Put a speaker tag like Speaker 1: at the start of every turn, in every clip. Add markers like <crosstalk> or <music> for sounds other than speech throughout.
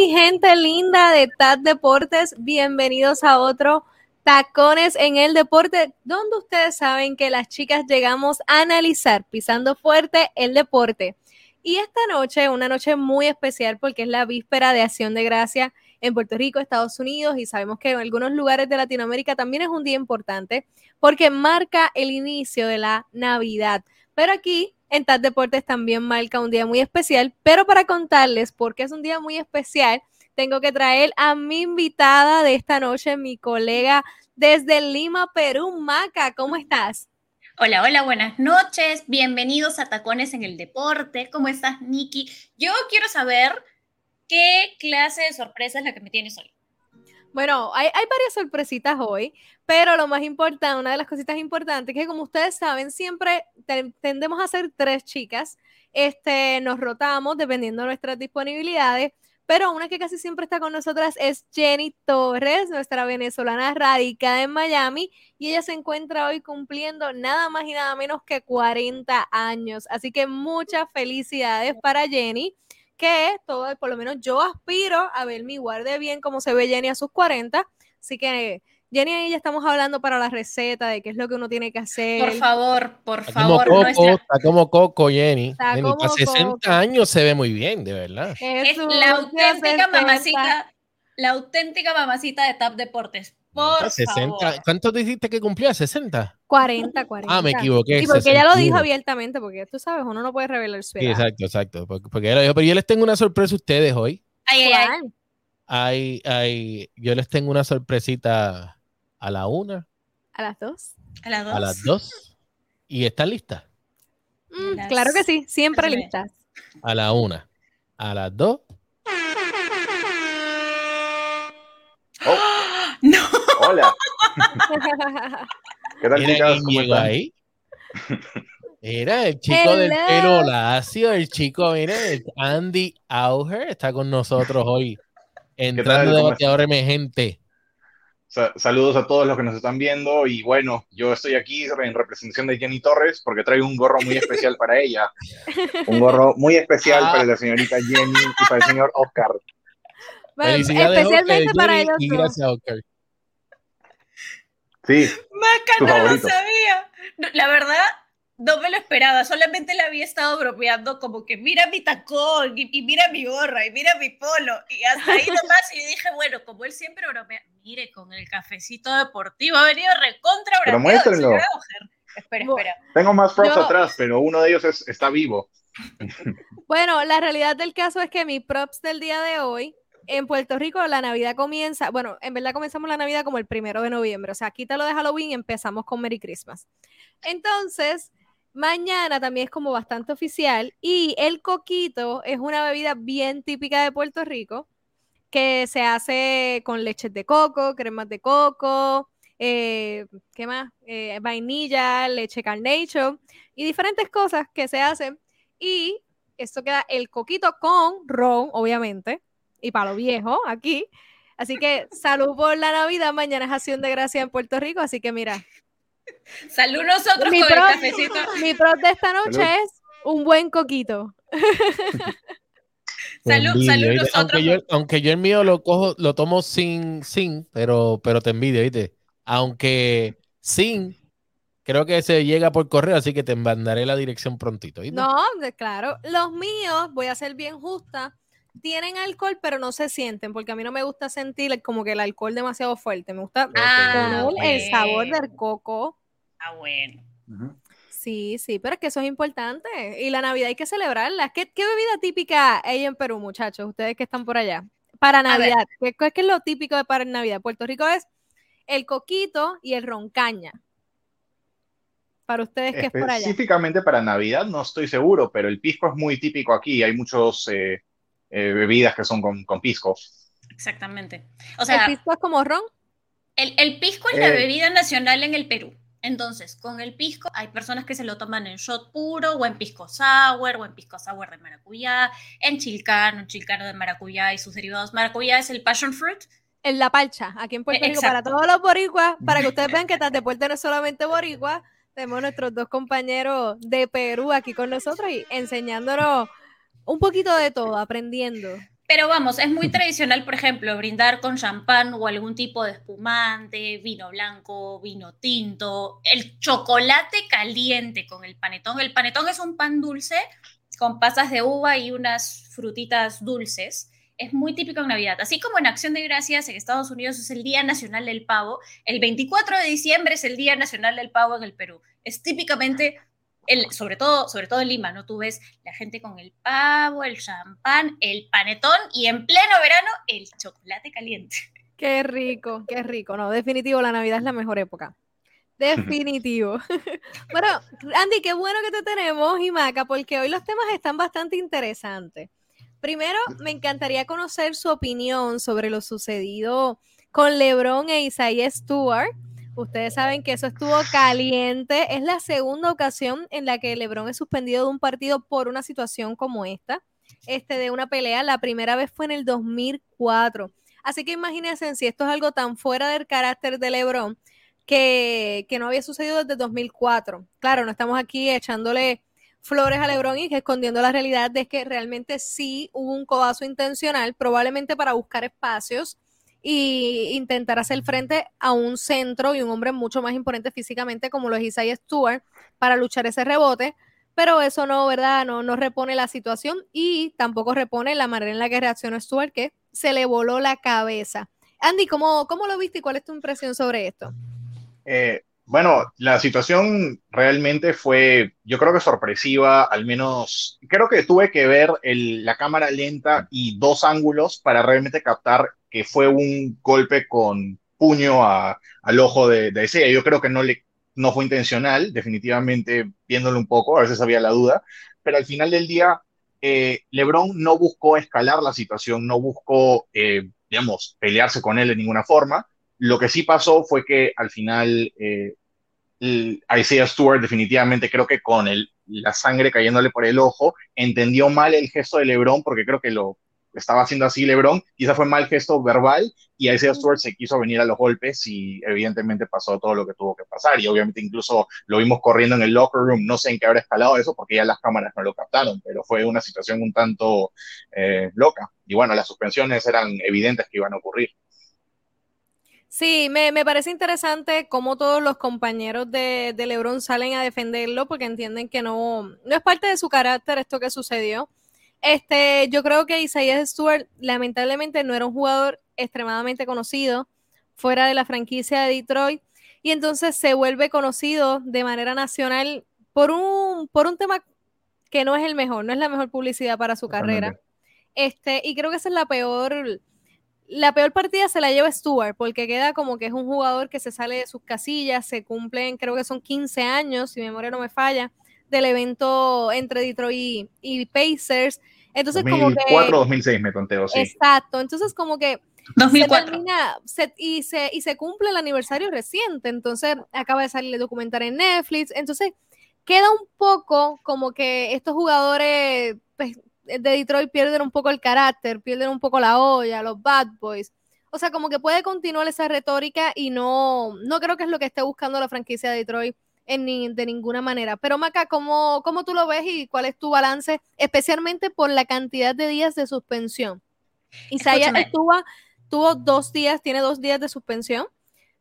Speaker 1: Mi gente linda de TAD Deportes. Bienvenidos a otro Tacones en el Deporte, donde ustedes saben que las chicas llegamos a analizar, pisando fuerte, el deporte. Y esta noche, una noche muy especial porque es la víspera de Acción de Gracia en Puerto Rico, Estados Unidos, y sabemos que en algunos lugares de Latinoamérica también es un día importante porque marca el inicio de la Navidad. Pero aquí en TAD Deportes también marca un día muy especial, pero para contarles por qué es un día muy especial, tengo que traer a mi invitada de esta noche, mi colega desde Lima, Perú, Maca. ¿Cómo estás?
Speaker 2: Hola, hola, buenas noches. Bienvenidos a Tacones en el Deporte. ¿Cómo estás, Nikki? Yo quiero saber qué clase de sorpresa es la que me tienes hoy.
Speaker 1: Bueno, hay, varias sorpresitas hoy, pero lo más importante, una de las cositas importantes, que como ustedes saben, siempre tendemos a ser tres chicas. Este, nos rotamos dependiendo de nuestras disponibilidades, pero una que casi siempre está con nosotras es Jenny Torres, nuestra venezolana radicada en Miami, y ella se encuentra hoy cumpliendo nada más y nada menos que 40 años. Así que muchas felicidades para Jenny que todo, por lo menos yo aspiro a verme igual de bien como se ve Jenny a sus 40. Así que Jenny y ella estamos hablando para la receta de qué es lo que uno tiene que hacer.
Speaker 2: Por favor, por favor.
Speaker 3: Como Coco, Está como Coco, Jenny. Está Jenny, como a 60 años se ve muy bien, de verdad.
Speaker 2: Es, la auténtica mamacita, la auténtica mamacita de Tap Deportes. Por 60. Favor.
Speaker 3: ¿Cuánto dijiste que cumplía? ¿60?
Speaker 1: 40, 40.
Speaker 3: Ah, me equivoqué.
Speaker 1: Y porque ella lo dijo abiertamente, porque tú sabes, uno no puede revelar su edad.
Speaker 3: Sí, exacto, exacto. Porque, pero yo les tengo una sorpresa a ustedes hoy.
Speaker 2: Ay, ay,
Speaker 3: ay. Ay, yo les tengo una sorpresita a la una.
Speaker 1: A las dos.
Speaker 2: A las dos.
Speaker 3: A las dos. ¿Y están listas?
Speaker 1: Mm, claro que sí, siempre listas.
Speaker 3: A la una. A las dos.
Speaker 4: Oh.
Speaker 2: No.
Speaker 4: Hola.
Speaker 3: ¿Qué tal, chicas? ¿Cómo están? ahí? Era el chico del pelo lacio, el chico, mire, Andy Auger está con nosotros hoy, entrando de bateador emergente.
Speaker 4: Saludos a todos los que nos están viendo y bueno, yo estoy aquí en representación de Jenny Torres porque traigo un gorro muy especial para ella. Un gorro muy especial ah. para la señorita Jenny y para el señor Oscar.
Speaker 1: Bueno, especialmente para ellos.
Speaker 3: Y gracias, Oscar.
Speaker 4: Sí.
Speaker 2: Maca no lo sabía. La verdad, no me lo esperaba. Solamente le había estado bromeando como que mira mi tacón y, mira mi gorra y mira mi polo. Y hasta ahí nomás. Y dije, bueno, como él siempre bromea, mire, con el cafecito deportivo ha venido recontra
Speaker 4: Pero muéstrenlo.
Speaker 2: Espera, espera.
Speaker 4: Tengo más props atrás, pero uno de ellos está vivo. <laughs>
Speaker 1: Bueno, la realidad del caso es que mi props del día de hoy en Puerto Rico la Navidad comienza, bueno, en verdad comenzamos la Navidad como el primero de noviembre, o sea, quítalo de Halloween y empezamos con Merry Christmas. Entonces, mañana también es como bastante oficial y el coquito es una bebida bien típica de Puerto Rico que se hace con leches de coco, cremas de coco, eh, ¿qué más? Eh, vainilla, leche carnation y diferentes cosas que se hacen. Y esto queda el coquito con ron, obviamente, y para lo viejo aquí. Así que salud por la Navidad. Mañana es acción de gracia en Puerto Rico. Así que mira.
Speaker 2: Salud nosotros
Speaker 1: mi
Speaker 2: con el cafecito.
Speaker 1: Mi pro de esta noche es un buen coquito. <laughs>
Speaker 2: salud, salud nosotros.
Speaker 3: Aunque yo, aunque yo el mío lo cojo, lo tomo sin, sin, pero, pero te envidio, ¿viste? Aunque sin, creo que se llega por correo, así que te mandaré la dirección prontito. ¿viste?
Speaker 1: No, claro. Los míos, voy a ser bien justa tienen alcohol, pero no se sienten, porque a mí no me gusta sentir como que el alcohol demasiado fuerte. Me gusta
Speaker 2: ah,
Speaker 1: el sabor del coco.
Speaker 2: Ah, bueno.
Speaker 1: Sí, sí, pero es que eso es importante. Y la Navidad hay que celebrarla. ¿Qué, qué bebida típica hay en Perú, muchachos? Ustedes que están por allá. Para Navidad. ¿Qué, ¿Qué, es lo típico de para Navidad? Puerto Rico es el coquito y el roncaña. Para ustedes que es por allá.
Speaker 4: Específicamente para Navidad no estoy seguro, pero el pisco es muy típico aquí. Hay muchos eh, eh, bebidas que son con, con, pisco.
Speaker 2: Exactamente. O sea,
Speaker 1: ¿El pisco es como ron?
Speaker 2: El, el pisco es la eh. bebida nacional en el Perú. Entonces, con el pisco hay personas que se lo toman en shot puro o en pisco sour o en pisco sour de maracuyá, en chilcano, en chilcano de maracuyá y sus derivados. Maracuyá es el passion fruit.
Speaker 1: En la palcha, aquí en Puerto Rico, para todos los boricuas, para que ustedes <laughs> vean que de Puerto no es solamente boricua, tenemos nuestros dos compañeros de Perú aquí con nosotros y enseñándonos un poquito de todo, aprendiendo.
Speaker 2: Pero vamos, es muy tradicional, por ejemplo, brindar con champán o algún tipo de espumante, vino blanco, vino tinto, el chocolate caliente con el panetón. El panetón es un pan dulce con pasas de uva y unas frutitas dulces. Es muy típico en Navidad. Así como en Acción de Gracias en Estados Unidos es el Día Nacional del Pavo, el 24 de diciembre es el Día Nacional del Pavo en el Perú. Es típicamente sobre, todo, sobre todo en Lima, ¿no? Tú ves la gente con el pavo, el champán, el panetón y en pleno verano el chocolate caliente.
Speaker 1: Qué rico, qué rico. No, definitivo, la Navidad es la mejor época. Definitivo. <laughs> bueno, Andy, qué bueno que te tenemos, Imaca, porque hoy los temas están bastante interesantes. Primero, me encantaría conocer su opinión sobre lo sucedido con LeBron e Isaiah Stewart Ustedes saben que eso estuvo caliente. Es la segunda ocasión en la que LeBron es suspendido de un partido por una situación como esta, este, de una pelea. La primera vez fue en el 2004. Así que imagínense si esto es algo tan fuera del carácter de LeBron que, que no había sucedido desde 2004. Claro, no estamos aquí echándole flores a LeBron y escondiendo la realidad de que realmente sí hubo un codazo intencional, probablemente para buscar espacios y intentar hacer frente a un centro y un hombre mucho más imponente físicamente como lo es Isaiah Stewart para luchar ese rebote, pero eso no, ¿verdad? No, no repone la situación y tampoco repone la manera en la que reaccionó Stewart, que se le voló la cabeza. Andy, ¿cómo, cómo lo viste y cuál es tu impresión sobre esto?
Speaker 4: Eh, bueno, la situación realmente fue, yo creo que sorpresiva, al menos, creo que tuve que ver la cámara lenta y dos ángulos para realmente captar que fue un golpe con puño al ojo de, de Yo creo que no, le, no fue intencional, definitivamente viéndolo un poco, a veces había la duda, pero al final del día, eh, LeBron no buscó escalar la situación, no buscó, eh, digamos, pelearse con él de ninguna forma. Lo que sí pasó fue que al final eh, Isaiah Stewart definitivamente creo que con la sangre cayéndole por el ojo, entendió mal el gesto de LeBron porque creo que lo estaba haciendo así LeBron, quizá fue mal gesto verbal y Isaiah Stewart se quiso venir a los golpes y evidentemente pasó todo lo que tuvo que pasar y obviamente incluso lo vimos corriendo en el locker room, no sé en qué habrá escalado eso porque ya las cámaras no lo captaron, pero fue una situación un tanto eh, loca y bueno, las suspensiones eran evidentes que iban a ocurrir.
Speaker 1: Sí, me, parece interesante cómo todos los compañeros de, de, LeBron salen a defenderlo porque entienden que no, no es parte de su carácter esto que sucedió. Este, yo creo que Isaiah Stewart lamentablemente no era un jugador extremadamente conocido fuera de la franquicia de Detroit y entonces se vuelve conocido de manera nacional por un, por un tema que no es el mejor, no es la mejor publicidad para su carrera. Este, y creo que esa es la peor, la peor partida se la lleva Stewart, porque queda como que es un jugador que se sale de sus casillas, se cumplen, creo que son 15 años, si mi memoria no me falla, del evento entre Detroit y, Pacers. Entonces, 2004,
Speaker 4: como que. 2006 me conteo, sí.
Speaker 1: Exacto. Entonces, como que.
Speaker 2: 2004.
Speaker 1: y, se, y se cumple el aniversario reciente. Entonces, acaba de salir el documental en Netflix. Entonces, queda un poco como que estos jugadores pues, de Detroit pierden un poco el carácter, pierden un poco la olla, los bad boys. O sea, como que puede continuar esa retórica y no, no creo que es lo que esté buscando la franquicia de Detroit de ninguna manera. Pero Maca, ¿cómo, ¿cómo tú lo ves y cuál es tu balance, especialmente por la cantidad de días de suspensión? Isaiah estuvo, tuvo dos días, tiene dos días de suspensión,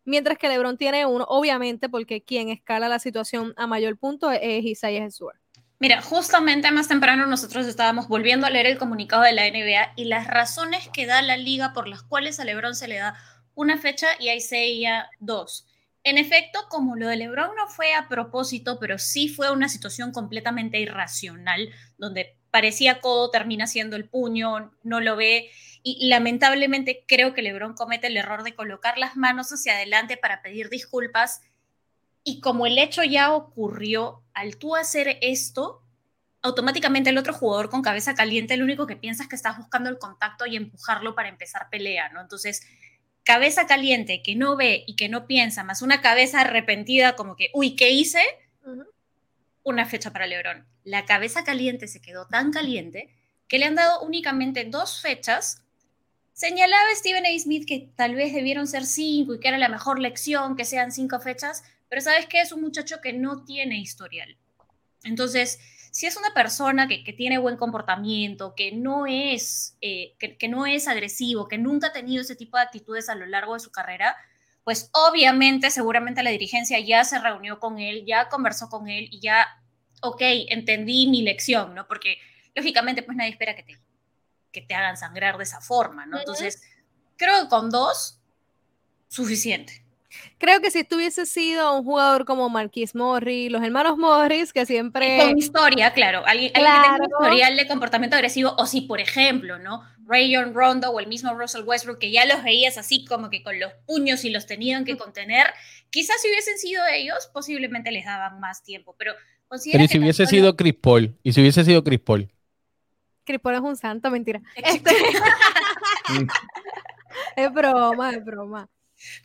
Speaker 1: mientras que LeBron tiene uno, obviamente, porque quien escala la situación a mayor punto es Isaiah Jesús.
Speaker 2: Mira, justamente más temprano nosotros estábamos volviendo a leer el comunicado de la NBA y las razones que da la liga por las cuales a LeBron se le da una fecha y a Isaiah dos. En efecto, como lo de LeBron no fue a propósito, pero sí fue una situación completamente irracional, donde parecía codo, termina siendo el puño, no lo ve. Y lamentablemente creo que LeBron comete el error de colocar las manos hacia adelante para pedir disculpas. Y como el hecho ya ocurrió, al tú hacer esto, automáticamente el otro jugador con cabeza caliente, lo único que piensa es que estás buscando el contacto y empujarlo para empezar pelea, ¿no? Entonces, cabeza caliente que no ve y que no piensa, más una cabeza arrepentida como que, uy, ¿qué hice? Una fecha para Lebron. La cabeza caliente se quedó tan caliente que le han dado únicamente dos fechas. Señalaba Stephen A. Smith que tal vez debieron ser cinco y que era la mejor lección que sean cinco fechas, pero sabes que es un muchacho que no tiene historial. Entonces, si es una persona que, tiene buen comportamiento, que no, es, eh, que, no es agresivo, que nunca ha tenido ese tipo de actitudes a lo largo de su carrera, pues obviamente, seguramente la dirigencia ya se reunió con él, ya conversó con él y ya, ok, entendí mi lección, ¿no? Porque lógicamente, pues nadie espera que te, que te hagan sangrar de esa forma, ¿no? Entonces, creo que con dos, suficiente.
Speaker 1: Creo que si tuviese sido un jugador como Marquis Morris, los hermanos Morris, que siempre.
Speaker 2: Con historia, claro. Alguien, que tenga un historial de comportamiento agresivo, o si, por ejemplo, ¿no? Rayon Rondo o el mismo Russell Westbrook, que ya los veías así como que con los puños y los tenían que contener, quizás si hubiesen sido ellos, posiblemente les daban más tiempo. Pero,
Speaker 3: pero si hubiese sido Chris Paul, y si hubiese sido Chris Paul.
Speaker 1: Chris Paul es un santo, mentira. Este <laughs> es broma, es broma.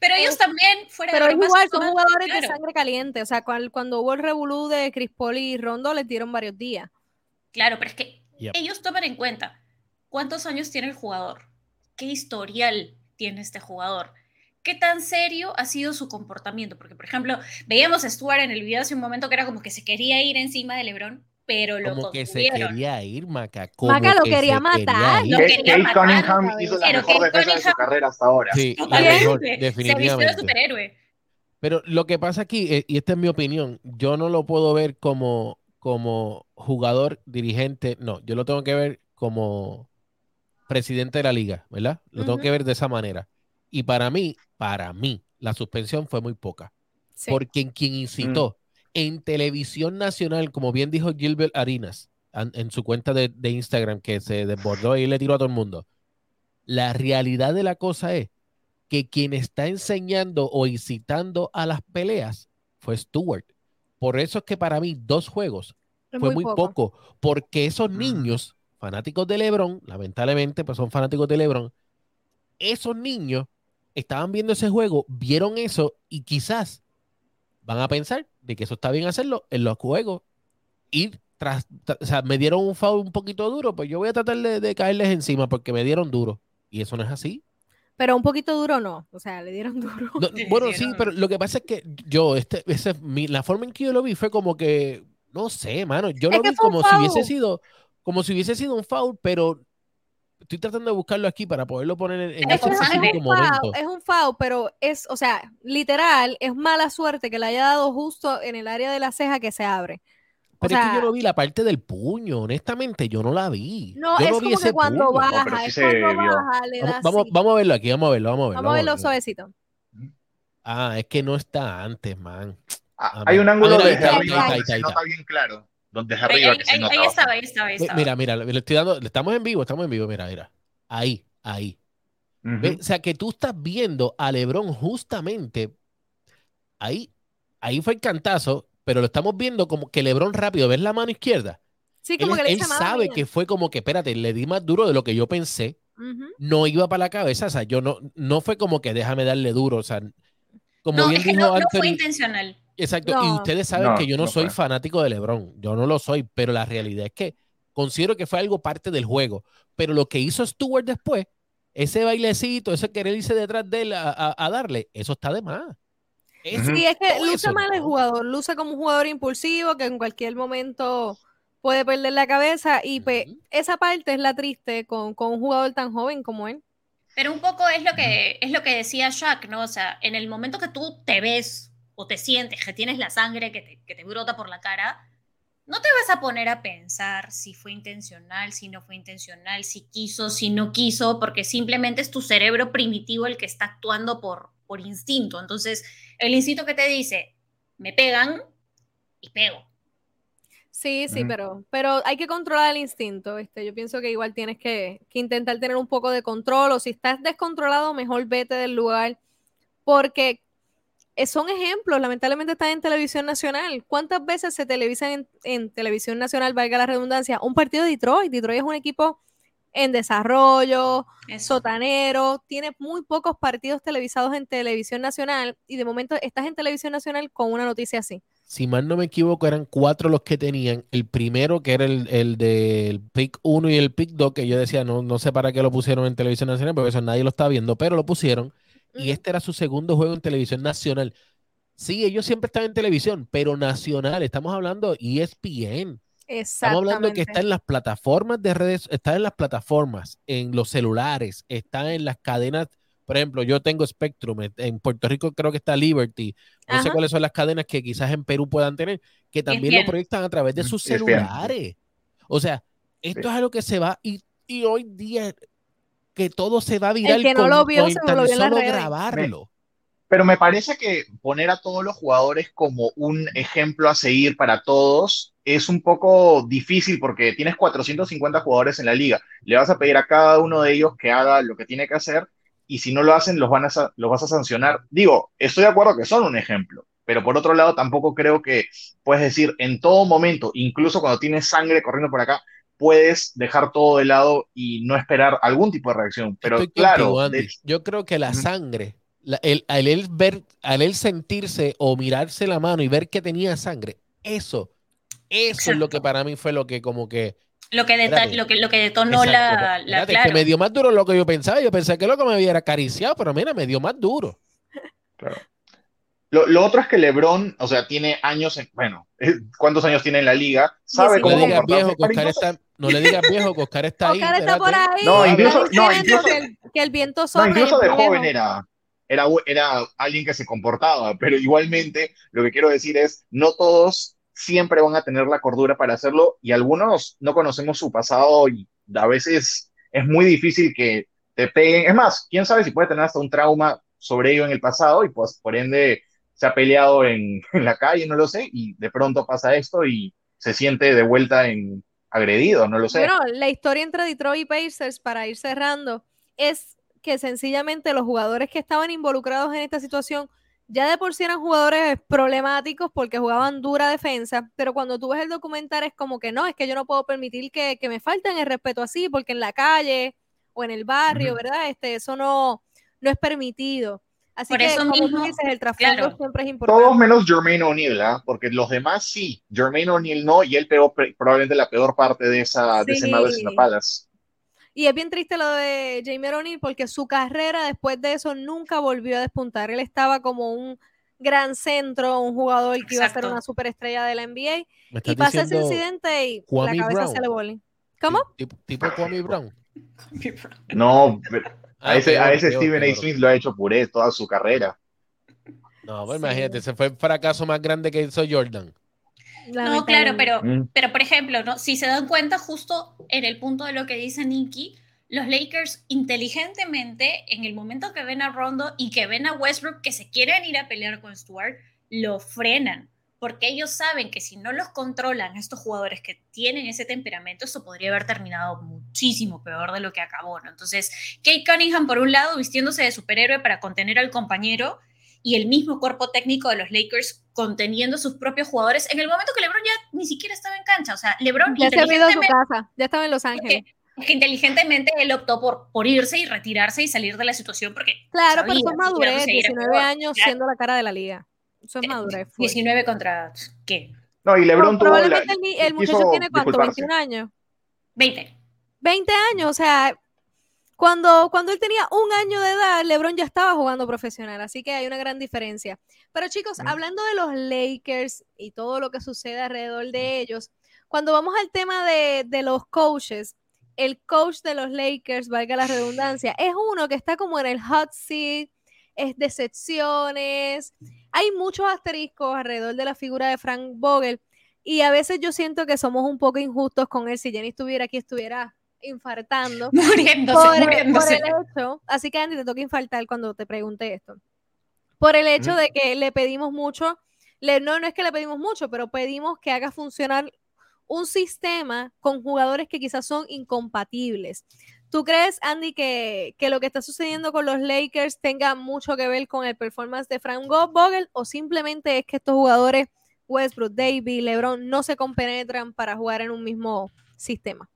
Speaker 2: Pero ellos también fueron.
Speaker 1: Pero igual, son jugadores de sangre caliente. O sea, cuando, hubo el revolú de Chris Paul y Rondo, les dieron varios días.
Speaker 2: Claro, pero es que ellos toman en cuenta cuántos años tiene el jugador, qué historial tiene este jugador, qué tan serio ha sido su comportamiento. Porque, por ejemplo, veíamos a Stuart en el video hace un momento que era como que se quería ir encima de LeBron pero lo
Speaker 3: Como que se quería ir, Maca.
Speaker 1: Maca lo quería matar.
Speaker 4: Lo quería Kate Cunningham hizo la mejor defensa de su carrera hasta ahora.
Speaker 3: Sí, definitivamente. Se superhéroe. Pero lo que pasa aquí, eh, y esta es mi opinión, yo no lo puedo ver como, como jugador, dirigente, no, yo lo tengo que ver como presidente de la liga, ¿verdad? Lo tengo que ver de esa manera. Y para mí, para mí, la suspensión fue muy poca. Porque quien incitó, en televisión nacional, como bien dijo Gilbert Arinas en, su cuenta de, Instagram, que se desbordó y le tiró a todo el mundo. La realidad de la cosa es que quien está enseñando o incitando a las peleas fue Stewart. Por eso es que para mí dos juegos fue muy, poco. porque esos niños, fanáticos de Lebron, lamentablemente, pues son fanáticos de Lebron, esos niños estaban viendo ese juego, vieron eso y quizás van a pensar de que eso está bien hacerlo en los juegos. Y tras, o sea, me dieron un foul un poquito duro, pues yo voy a tratar de, caerles encima porque me dieron duro. Y eso no es así.
Speaker 1: Pero un poquito duro no, o sea, le dieron <laughs> duro.
Speaker 3: bueno, sí, pero lo que pasa es que yo, este, ese, la forma en que yo lo vi fue como que, no sé, mano, yo lo vi como si hubiese sido, como si hubiese sido un foul, pero estoy tratando de buscarlo aquí para poderlo poner en,
Speaker 1: ese momento. es un foul, pero es, o sea, literal, es mala suerte que le haya dado justo en el área de la ceja que se abre.
Speaker 3: Pero es que yo no vi la parte del puño, honestamente, yo no la vi.
Speaker 1: No,
Speaker 3: es
Speaker 1: como que cuando baja, es cuando baja, le da
Speaker 3: vamos, vamos, a verlo aquí, vamos a verlo, vamos a verlo.
Speaker 1: Vamos, a verlo suavecito.
Speaker 3: Ah, es que no está antes, man.
Speaker 4: Ah, hay un ángulo de arriba que se nota bien claro donde es arriba ahí, que se nota.
Speaker 2: Ahí estaba, ahí estaba, ahí estaba.
Speaker 3: Mira, mira, le estoy dando, estamos en vivo, estamos en vivo, mira, mira. Ahí, ahí. O sea, que tú estás viendo a Lebron justamente ahí, ahí fue el cantazo, pero lo estamos viendo como que Lebron rápido, ¿ves la mano izquierda?
Speaker 1: Sí, como que le
Speaker 3: Él sabe que fue como que, espérate, le di más duro de lo que yo pensé. No iba para la cabeza, o sea, yo no, no fue como que déjame darle duro, o sea, como bien dijo
Speaker 2: no, no fue intencional.
Speaker 3: Exacto, y ustedes saben que yo no, soy fanático de LeBron, yo no lo soy, pero la realidad es que considero que fue algo parte del juego, pero lo que hizo Stewart después, ese bailecito, ese querer irse detrás de él a, darle, eso está de más.
Speaker 1: sí, es que luce mal el jugador, luce como un jugador impulsivo que en cualquier momento puede perder la cabeza y pues, esa parte es la triste con, con un jugador tan joven como él.
Speaker 2: Pero un poco es lo que es lo que decía Jack, ¿no? O sea, en el momento que tú te ves o te sientes que tienes la sangre que te, brota por la cara, no te vas a poner a pensar si fue intencional, si no fue intencional, si quiso, si no quiso, porque simplemente es tu cerebro primitivo el que está actuando por, por instinto. Entonces, el instinto que te dice, me pegan y pego.
Speaker 1: Sí, sí, pero, pero hay que controlar el instinto. Este, yo pienso que igual tienes que, que intentar tener un poco de control o si estás descontrolado, mejor vete del lugar porque son ejemplos, lamentablemente están en televisión nacional. ¿Cuántas veces se televisan en, televisión nacional, valga la redundancia, un partido de Detroit? Detroit es un equipo en desarrollo, sotanero, tiene muy pocos partidos televisados en televisión nacional y de momento estás en televisión nacional con una noticia así.
Speaker 3: Si mal no me equivoco, eran cuatro los que tenían. El primero, que era el, el del pick 1 y el pick 2, que yo decía, no, no sé para qué lo pusieron en televisión nacional, porque eso nadie lo está viendo, pero lo pusieron y este era su segundo juego en televisión nacional. Sí, ellos siempre están en televisión, pero nacional, estamos hablando ESPN. Estamos hablando que está en las plataformas de redes, está en las plataformas, en los celulares, está en las cadenas. Por ejemplo, yo tengo Spectrum, en Puerto Rico creo que está Liberty. No sé cuáles son las cadenas que quizás en Perú puedan tener, que también lo proyectan a través de sus celulares. O sea, esto es algo que se va y, y, hoy día que todo se va a virar.
Speaker 1: El que no lo vio, se lo vio en
Speaker 3: grabarlo.
Speaker 4: Pero me parece que poner a todos los jugadores como un ejemplo a seguir para todos es un poco difícil porque tienes 450 jugadores en la liga. Le vas a pedir a cada uno de ellos que haga lo que tiene que hacer y si no lo hacen los, van a, los vas a sancionar. Digo, estoy de acuerdo que son un ejemplo, pero por otro lado tampoco creo que puedes decir en todo momento, incluso cuando tienes sangre corriendo por acá, puedes dejar todo de lado y no esperar algún tipo de reacción. Pero claro,
Speaker 3: yo creo que la sangre al, él ver, al él sentirse o mirarse la mano y ver que tenía sangre, eso, eso es lo que para mí fue lo que como que...
Speaker 2: Lo que, lo que, lo que detonó la... la
Speaker 3: que me dio más duro lo que yo pensaba. Yo pensé que lo que me hubiera acariciado, pero mira, me dio más duro.
Speaker 4: Claro. Lo, otro es que LeBron, o sea, tiene años, en, bueno, eh, ¿cuántos años tiene en la liga? Sabe cómo
Speaker 3: no le digas viejo, está, no le digas viejo, que Oscar está ahí.
Speaker 1: Oscar está por ahí.
Speaker 4: No, incluso, no, incluso,
Speaker 1: que, el, viento
Speaker 4: no, incluso de joven era, era, era alguien que se comportaba, pero igualmente lo que quiero decir es, no todos siempre van a tener la cordura para hacerlo y algunos no conocemos su pasado y a veces es muy difícil que te peguen. Es más, quién sabe si puede tener hasta un trauma sobre ello en el pasado y pues por ende se ha peleado en, <laughs> en la calle, no lo sé, y de pronto pasa esto y se siente de vuelta en agredido, no lo sé.
Speaker 1: Bueno, la historia entre Detroit y Pacers, para ir cerrando, es que sencillamente los jugadores que estaban involucrados en esta situación ya de por sí eran jugadores problemáticos porque jugaban dura defensa, pero cuando tú ves el documental es como que no, es que yo no puedo permitir que, me falten el respeto así, porque en la calle o en el barrio, ¿verdad? Este, eso no, no es permitido. Así que, como tú dices, el trasfondo siempre es importante.
Speaker 4: Todos menos Jermaine O'Neal, ¿ah? porque los demás sí. Jermaine O'Neal no, y él pegó probablemente la peor parte de, esa, de ese Mavericks in Palace.
Speaker 1: Y es bien triste lo de Jamie O'Neal porque su carrera después de eso nunca volvió a despuntar. Él estaba como un gran centro, un jugador que iba a ser una superestrella de la NBA. Y pasa ese incidente y la cabeza se le vuelve. ¿Cómo?
Speaker 3: Tipo, tipo Kwame Brown.
Speaker 4: No, a ah, ese, a ese Steven A. Smith lo ha hecho puré toda su carrera.
Speaker 3: No, pues imagínate, ese fue el fracaso más grande que hizo Jordan.
Speaker 2: No, claro, pero, mm. pero por ejemplo, ¿no? si se dan cuenta justo en el punto de lo que dice Nicky, los Lakers inteligentemente, en el momento que ven a Rondo y que ven a Westbrook que se quieren ir a pelear con Stuart, lo frenan, porque ellos saben que si no los controlan estos jugadores que tienen ese temperamento, eso podría haber terminado muchísimo peor de lo que acabó, ¿no? Entonces, Kate Cunningham, por un lado, vistiéndose de superhéroe para contener al compañero, y el mismo cuerpo técnico de los Lakers conteniendo sus propios jugadores en el momento que LeBron ya ni siquiera estaba en cancha. O sea, LeBron
Speaker 1: ya se ha ido a su casa, ya estaba en Los Ángeles.
Speaker 2: que inteligentemente él optó por, por irse y retirarse y salir de la situación porque.
Speaker 1: Claro, pero eso es madurez, 19 años siendo la cara de la liga. Eso es madurez.
Speaker 2: 19 contra qué?
Speaker 4: No, y LeBron tuvo
Speaker 1: Probablemente el, muchacho tiene cuánto, 21 años.
Speaker 2: 20.
Speaker 1: 20 años, o sea, cuando, cuando él tenía un año de edad, LeBron ya estaba jugando profesional, así que hay una gran diferencia. Pero chicos, hablando de los Lakers y todo lo que sucede alrededor de ellos, cuando vamos al tema de, de los coaches, el coach de los Lakers, valga la redundancia, es uno que está como en el hot seat, es decepciones, hay muchos asteriscos alrededor de la figura de Frank Vogel y a veces yo siento que somos un poco injustos con él. Si Jenny estuviera aquí, estuviera infartando. <laughs>
Speaker 2: Muriéndose, por, muriéndose.
Speaker 1: el hecho, así que Andy, te toca infartar cuando te pregunte esto. Por el hecho de que le pedimos mucho, le, no, no es que le pedimos mucho, pero pedimos que haga funcionar un sistema con jugadores que quizás son incompatibles. ¿Tú crees, Andy, que, que, lo que está sucediendo con los Lakers tenga mucho que ver con el performance de Frank Vogel o simplemente es que estos jugadores, Westbrook, Davis, LeBron, no se compenetran para jugar en un mismo sistema?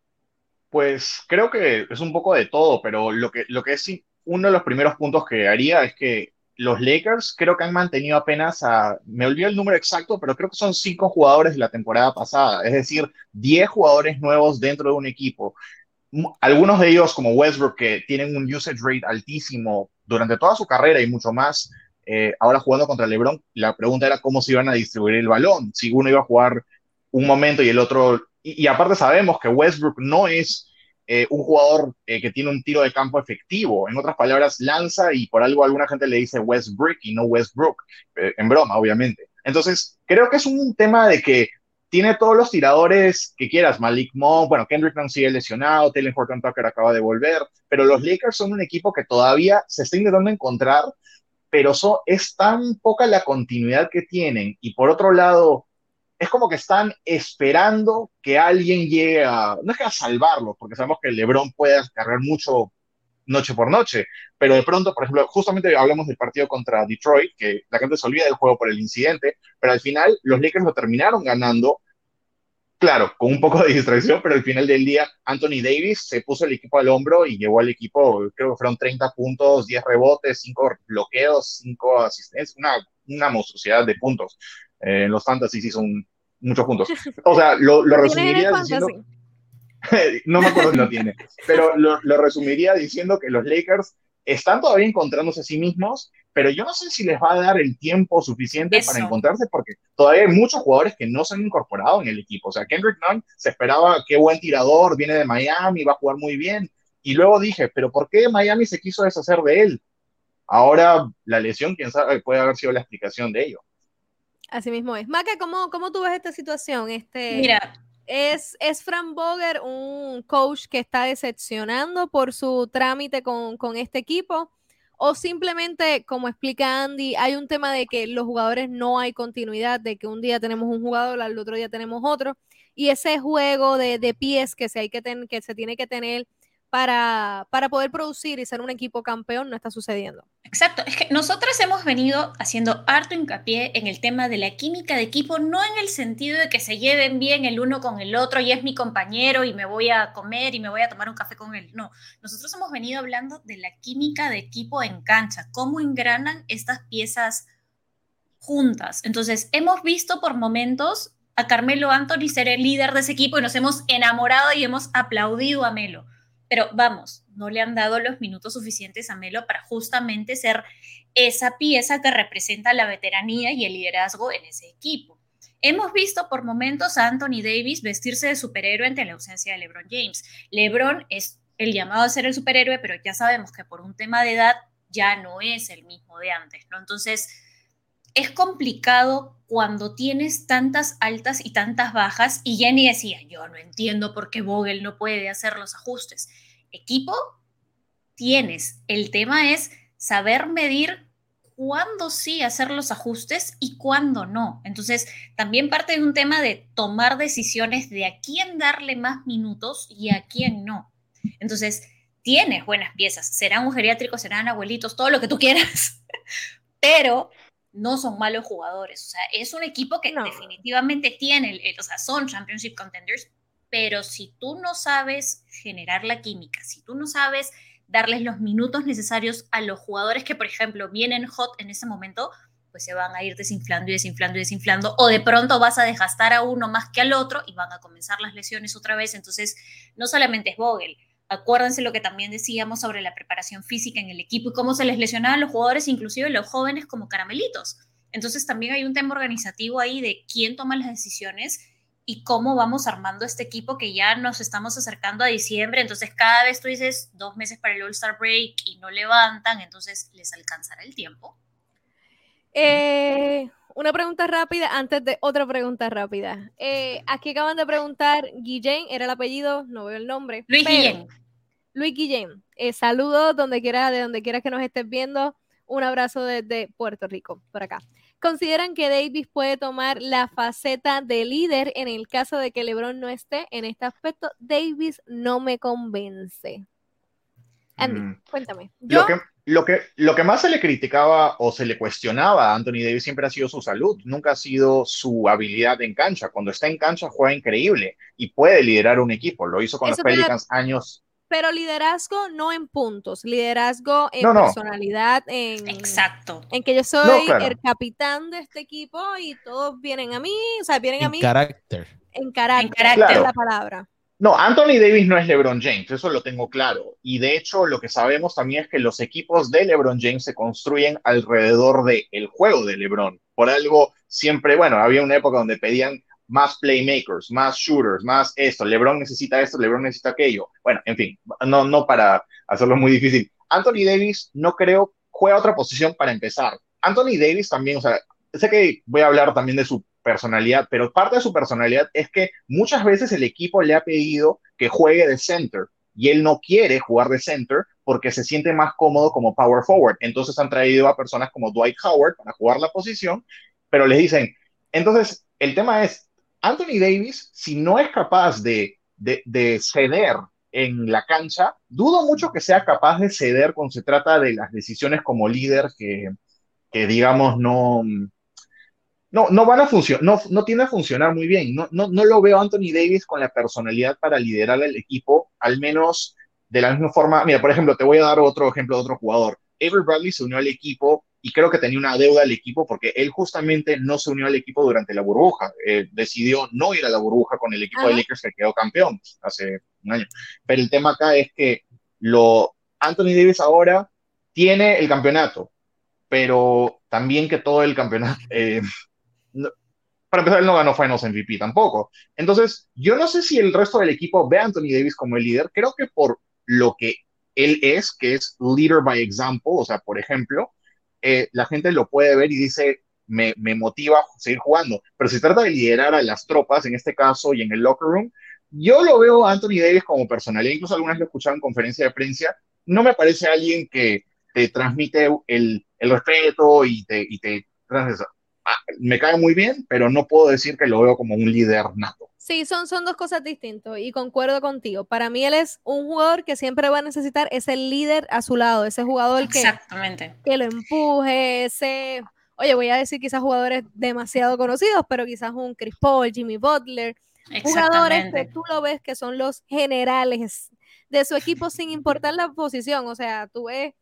Speaker 4: Pues creo que es un poco de todo, pero lo que, lo que es uno de los primeros puntos que haría es que los Lakers creo que han mantenido apenas a, me olvidé el número exacto, pero creo que son cinco jugadores de la temporada pasada, es decir, diez jugadores nuevos dentro de un equipo. Algunos de ellos, como Westbrook, que tienen un usage rate altísimo durante toda su carrera y mucho más, eh, ahora jugando contra LeBron, la pregunta era cómo se iban a distribuir el balón, si uno iba a jugar un momento y el otro y, aparte sabemos que Westbrook no es eh, un jugador eh, que tiene un tiro de campo efectivo. En otras palabras, lanza y por algo alguna gente le dice Westbrook y no Westbrook, eh, en broma, obviamente. Entonces, creo que es un tema de que tiene todos los tiradores que quieras, Malik Monk, bueno, Kendrick Nunn sigue lesionado, Taylor Horton Tucker acaba de volver, pero los Lakers son un equipo que todavía se está intentando encontrar, pero es tan poca la continuidad que tienen, y por otro lado, es como que están esperando que alguien llegue a, no es que a salvarlo, porque sabemos que LeBron puede cargar mucho noche por noche, pero de pronto, por ejemplo, justamente hablamos del partido contra Detroit, que la gente se olvida del juego por el incidente, pero al final los Lakers lo terminaron ganando, claro, con un poco de distracción, pero al final del día Anthony Davis se puso el equipo al hombro y llevó al equipo, creo que fueron 30 puntos, 10 rebotes, 5 bloqueos, 5 asistencias, una, una monstruosidad de puntos. Eh, en los fantasy sí son muchos puntos. <laughs> O sea, lo, lo resumiría diciendo... <laughs> no me acuerdo si lo tiene, pero lo, resumiría diciendo que los Lakers están todavía encontrándose a sí mismos, pero yo no sé si les va a dar el tiempo suficiente para encontrarse porque todavía hay muchos jugadores que no se han incorporado en el equipo. O sea, Kendrick Nunn se esperaba, qué buen tirador, viene de Miami, va a jugar muy bien. Y luego dije, pero ¿por qué Miami se quiso deshacer de él? Ahora la lesión, quién sabe, puede haber sido la explicación de ello.
Speaker 1: Así mismo es. Maca, ¿cómo, cómo tú ves esta situación? Este,
Speaker 2: Mira,
Speaker 1: ¿Es, ¿Es Fran Boger un coach que está decepcionando por su trámite con, con, este equipo? ¿O simplemente, como explica Andy, hay un tema de que los jugadores no hay continuidad, de que un día tenemos un jugador, al otro día tenemos otro? Y ese juego de, de pies que se, hay que, que se tiene que tener para, para poder producir y ser un equipo campeón no está sucediendo.
Speaker 2: Exacto, es que nosotros hemos venido haciendo harto hincapié en el tema de la química de equipo, no en el sentido de que se lleven bien el uno con el otro y es mi compañero y me voy a comer y me voy a tomar un café con él. No, nosotros hemos venido hablando de la química de equipo en cancha, cómo engranan estas piezas juntas. Entonces, hemos visto por momentos a Carmelo Anthony ser el líder de ese equipo y nos hemos enamorado y hemos aplaudido a Melo pero vamos, no le han dado los minutos suficientes a Melo para justamente ser esa pieza que representa la veteranía y el liderazgo en ese equipo. Hemos visto por momentos a Anthony Davis vestirse de superhéroe ante la ausencia de LeBron James. LeBron es el llamado a ser el superhéroe, pero ya sabemos que por un tema de edad ya no es el mismo de antes, ¿no? Entonces, es complicado cuando tienes tantas altas y tantas bajas. Y Jenny decía, yo no entiendo por qué Vogel no puede hacer los ajustes. Equipo, tienes. El tema es saber medir cuándo sí hacer los ajustes y cuándo no. Entonces, también parte de un tema de tomar decisiones de a quién darle más minutos y a quién no. Entonces, tienes buenas piezas, serán un geriátrico, serán abuelitos, todo lo que tú quieras, <laughs> pero no son malos jugadores. O sea, es un equipo que definitivamente tiene, o sea, son championship contenders, pero si tú no sabes generar la química, si tú no sabes darles los minutos necesarios a los jugadores que, por ejemplo, vienen hot en ese momento, pues se van a ir desinflando y desinflando y desinflando, o de pronto vas a desgastar a uno más que al otro y van a comenzar las lesiones otra vez. Entonces, no solamente es Vogel, Acuérdense lo que también decíamos sobre la preparación física en el equipo y cómo se les lesionaban los jugadores, inclusive los jóvenes como caramelitos. Entonces también hay un tema organizativo ahí de quién toma las decisiones y cómo vamos armando este equipo que ya nos estamos acercando a diciembre. Entonces cada vez tú dices dos meses para el All Star Break y no levantan, entonces les alcanzará el tiempo.
Speaker 1: Eh, una pregunta rápida antes de otra pregunta rápida. Eh, aquí acaban de preguntar, Guillén, era el apellido, no veo el nombre.
Speaker 2: Luis Guillén.
Speaker 1: Luis Guillén, eh, saludos donde quiera, de donde quiera que nos estés viendo. Un abrazo desde Puerto Rico, por acá. ¿Consideran que Davis puede tomar la faceta de líder en el caso de que LeBron no esté en este aspecto? Davis no me convence. Andy, mm. cuéntame.
Speaker 4: ¿Yo? Lo que, lo que más se le criticaba o se le cuestionaba a Anthony Davis siempre ha sido su salud, nunca ha sido su habilidad en cancha. Cuando está en cancha juega increíble y puede liderar un equipo. Lo hizo con los Pelicans años.
Speaker 1: Pero liderazgo no en puntos, liderazgo en personalidad, en,
Speaker 2: Exacto.
Speaker 1: en que yo soy el capitán de este equipo y todos vienen a mí, o sea, vienen a mí.
Speaker 3: Carácter.
Speaker 1: En carácter. En carácter. Es la palabra.
Speaker 4: No, Anthony Davis no es LeBron James, eso lo tengo claro. Y de hecho, lo que sabemos también es que los equipos de LeBron James se construyen alrededor del el juego de LeBron. Por algo, siempre, bueno, había una época donde pedían más playmakers, más shooters, más esto, LeBron necesita esto, LeBron necesita aquello. Bueno, en fin, no, no para hacerlo muy difícil. Anthony Davis no creo juega otra posición para empezar. Anthony Davis también, o sea, sé que voy a hablar también de su personalidad, pero parte de su personalidad es que muchas veces el equipo le ha pedido que juegue de center y él no quiere jugar de center porque se siente más cómodo como power forward. Entonces han traído a personas como Dwight Howard para jugar la posición, pero les dicen, entonces el tema es, Anthony Davis, si no es capaz de, de, ceder en la cancha, dudo mucho que sea capaz de ceder cuando se trata de las decisiones como líder que, que digamos, no, no, no van a funcionar, no, no tiene a funcionar muy bien. No, no, no lo veo a Anthony Davis con la personalidad para liderar el equipo, al menos de la misma forma. Mira, por ejemplo, te voy a dar otro ejemplo de otro jugador. Avery Bradley se unió al equipo y creo que tenía una deuda al equipo porque él justamente no se unió al equipo durante la burbuja. Eh, decidió no ir a la burbuja con el equipo de Lakers que quedó campeón hace un año. Pero el tema acá es que lo, Anthony Davis ahora tiene el campeonato, pero también que todo el campeonato, <laughs> eh, para empezar, él no ganó Finals MVP tampoco. Entonces, yo no sé si el resto del equipo ve a Anthony Davis como el líder. Creo que por lo que él es, que es leader by example, o sea, por ejemplo, eh, la gente lo puede ver y dice, me, me, motiva a seguir jugando. Pero si trata de liderar a las tropas, en este caso, y en el locker room, yo lo veo a Anthony Davis como personalidad, incluso algunas lo he escuchado en conferencia de prensa, no me parece alguien que te transmite el, el respeto y te, y te me cae muy bien, pero no puedo decir que lo veo como un líder nato.
Speaker 1: Sí, son, son dos cosas distintas y concuerdo contigo. Para mí él es un jugador que siempre va a necesitar ese líder a su lado, ese jugador que, que lo empuje, ese... Oye, voy a decir quizás jugadores demasiado conocidos, pero quizás un Chris Paul, Jimmy Butler, jugadores que tú lo ves que son los generales de su equipo sin importar la posición. O sea, tú ves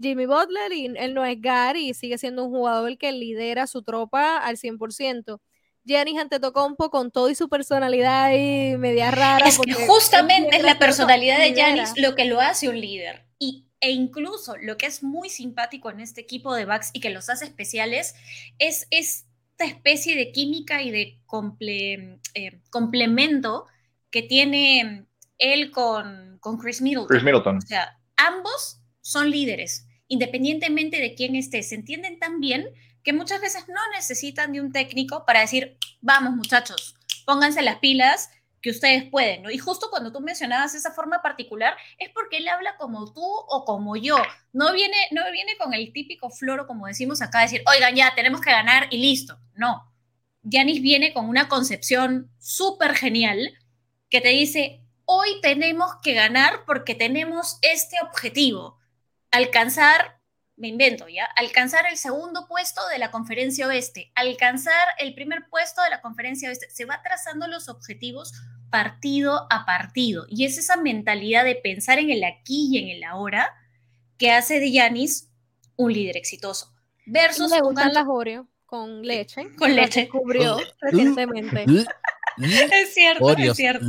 Speaker 1: Jimmy Butler y él no es Gary y sigue siendo un jugador que lidera su tropa al 100%. Giannis Antetokounmpo con todo y su personalidad y media rara.
Speaker 2: Es que justamente es la personalidad de Giannis lo que lo hace un líder. Y, e incluso lo que es muy simpático en este equipo de Bucks y que los hace especiales es esta especie de química y de eh, complemento que tiene él con, con Chris Middleton.
Speaker 4: Chris Middleton.
Speaker 2: O sea, ambos son líderes, independientemente de quién esté. Se entienden tan bien que muchas veces no necesitan de un técnico para decir, vamos muchachos, pónganse las pilas que ustedes pueden. Y justo cuando tú mencionabas esa forma particular, es porque él habla como tú o como yo. No viene, no viene con el típico floro, como decimos acá, decir, oigan, ya, tenemos que ganar y listo. No. Yanis viene con una concepción súper genial que te dice, hoy tenemos que ganar porque tenemos este objetivo alcanzar, me invento ya, alcanzar el segundo puesto de la conferencia oeste, alcanzar el primer puesto de la conferencia oeste. Se va trazando los objetivos partido a partido. Y es esa mentalidad de pensar en el aquí y en el ahora que hace de Yanis un líder exitoso. Versus
Speaker 1: me gustan las Oreo con leche. <laughs>
Speaker 2: Con leche.
Speaker 1: Descubrió recientemente.
Speaker 2: es cierto, es cierto.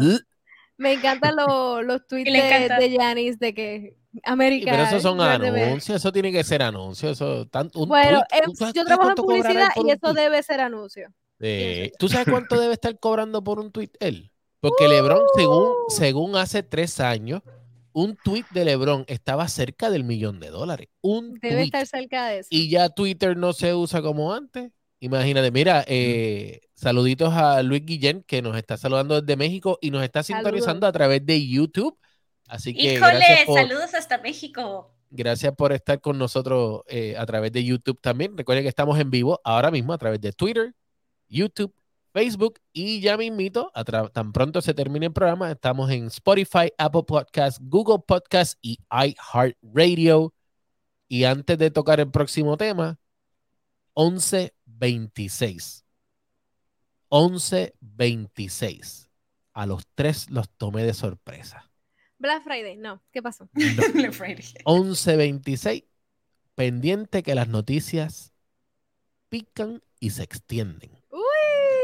Speaker 1: Me encantan los <laughs> tweets de Yanis de que América.
Speaker 3: Pero eso son anuncios, eso tiene que ser anuncio. Eso,
Speaker 1: bueno, yo trabajo en publicidad y eso debe ser anuncio.
Speaker 3: ¿Tú sabes cuánto debe estar cobrando por un tweet él? Porque LeBron, según, uh. según hace tres años, un tweet de LeBron estaba cerca del millón de dólares. Un
Speaker 1: debe estar cerca de eso.
Speaker 3: Y ya Twitter no se usa como antes. Imagínate, mira, eh, saluditos a Luis Guillén, que nos está saludando desde México y nos está sintonizando a través de YouTube. Así que.
Speaker 2: Híjole, saludos hasta México.
Speaker 3: Gracias por estar con nosotros eh, a través de YouTube también. Recuerden que estamos en vivo ahora mismo a través de Twitter, YouTube, Facebook y ya mismito, tan pronto se termine el programa, estamos en Spotify, Apple Podcasts, Google Podcasts y iHeartRadio. Y antes de tocar el próximo tema, 11.26. 11.26. A los tres los tomé de sorpresa.
Speaker 1: Black Friday, no. ¿Qué pasó? <laughs>
Speaker 2: Black Friday.
Speaker 3: 11.26. Pendiente que las noticias pican y se extienden.
Speaker 2: Uy,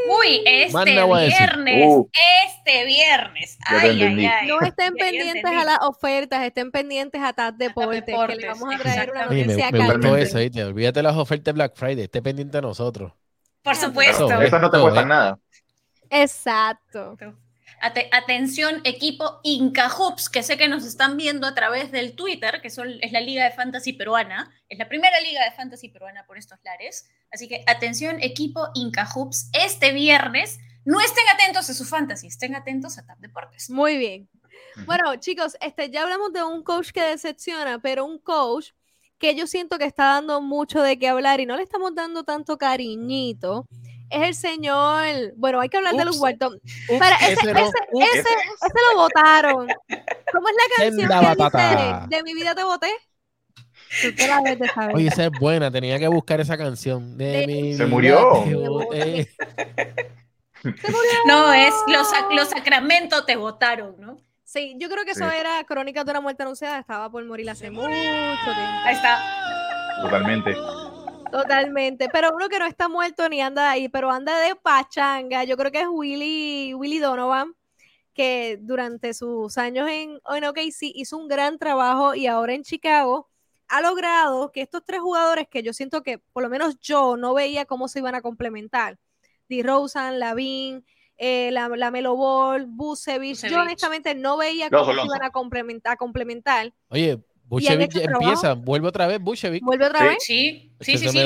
Speaker 2: Uy este viernes, uh. este viernes. Ay, ay, ay.
Speaker 1: No estén pendientes a las ofertas, estén pendientes a TAT Deportes, que le vamos a traer una noticia
Speaker 3: me, me eso, ¿sí? Olvídate las ofertas de Black Friday, esté pendiente a nosotros.
Speaker 2: Por supuesto.
Speaker 4: Eso, no te cuesta nada.
Speaker 1: Exacto.
Speaker 2: Atención, equipo Inca Hoops, que sé que nos están viendo a través del Twitter, que son, es la Liga de Fantasy Peruana, es la primera Liga de Fantasy Peruana por estos lares. Así que atención, equipo Inca Hoops, este viernes no estén atentos a su fantasy, estén atentos a TAP Deportes.
Speaker 1: Muy bien. Bueno, chicos, este, ya hablamos de un coach que decepciona, pero un coach que yo siento que está dando mucho de qué hablar y no le estamos dando tanto cariñito. Es el señor, bueno, hay que hablar de los Walton. Para, ese, ese, ese, ese, lo votaron. ¿Cómo es la canción que dice, de mi vida te voté?
Speaker 3: Oye, esa es buena, tenía que buscar esa canción. De,
Speaker 4: mi se murió.
Speaker 2: No, es los, los sacramentos te votaron, ¿no?
Speaker 1: Sí, yo creo que eso era Crónica de una muerte anunciada, estaba por morir hace mucho tiempo.
Speaker 2: Ahí está.
Speaker 4: Totalmente.
Speaker 1: Totalmente, pero uno que no está muerto ni anda ahí, pero anda de pachanga, yo creo que es Willy, Willy Donovan, que durante sus años en, en OKC hizo un gran trabajo y ahora en Chicago ha logrado que estos tres jugadores que yo siento que por lo menos yo no veía cómo se iban a complementar, DeRozan, Lavin, eh, la, la Melo Ball, Busevich. Yo honestamente no veía cómo se iban a complementar, complementar.
Speaker 3: Oye, Busevich empieza, vuelve otra vez Busevich.
Speaker 1: ¿Vuelve otra vez?
Speaker 2: Sí, sí, sí.
Speaker 3: sí,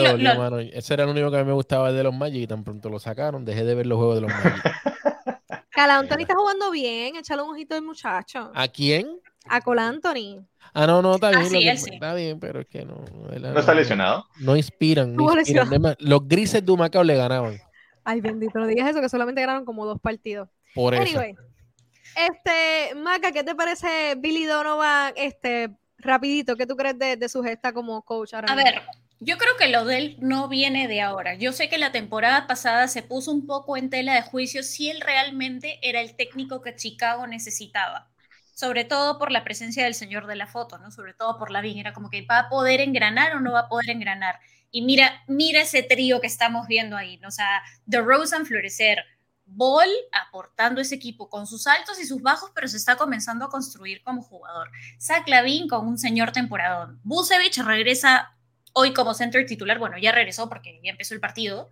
Speaker 3: Ese era el único que a mí me gustaba de los Magic y tan pronto lo sacaron, dejé de ver los juegos de los Magic. <laughs>
Speaker 1: Cal Anthony está jugando bien, échale un ojito al muchacho.
Speaker 3: ¿A quién?
Speaker 1: A Col Anthony.
Speaker 3: Ah, no, no, está bien. Ah, está bien, pero es que no.
Speaker 4: ¿No está lesionado?
Speaker 3: No inspiran. No inspiran. Los grises de Humacao le ganaban.
Speaker 1: Ay, bendito, no digas eso, que solamente ganaron como dos partidos.
Speaker 3: Por eso.
Speaker 1: Este, Maca, ¿qué te parece Billy Donovan? Este, rapidito, ¿qué tú crees de, su gesta como coach ahora
Speaker 2: A ver, yo creo que lo de él no viene de ahora. Yo sé que la temporada pasada se puso un poco en tela de juicio si él realmente era el técnico que Chicago necesitaba. Sobre todo por la presencia del señor de la foto, ¿no? Sobre todo por la bien. Era como que va a poder engranar o no va a poder engranar. Y mira, mira ese trío que estamos viendo ahí, ¿no? o sea, The Rosen florecer, Ball aportando ese equipo con sus altos y sus bajos, pero se está comenzando a construir como jugador. Zach Lavin con un señor temporadón. Busevich regresa hoy como center titular, bueno, ya regresó porque ya empezó el partido.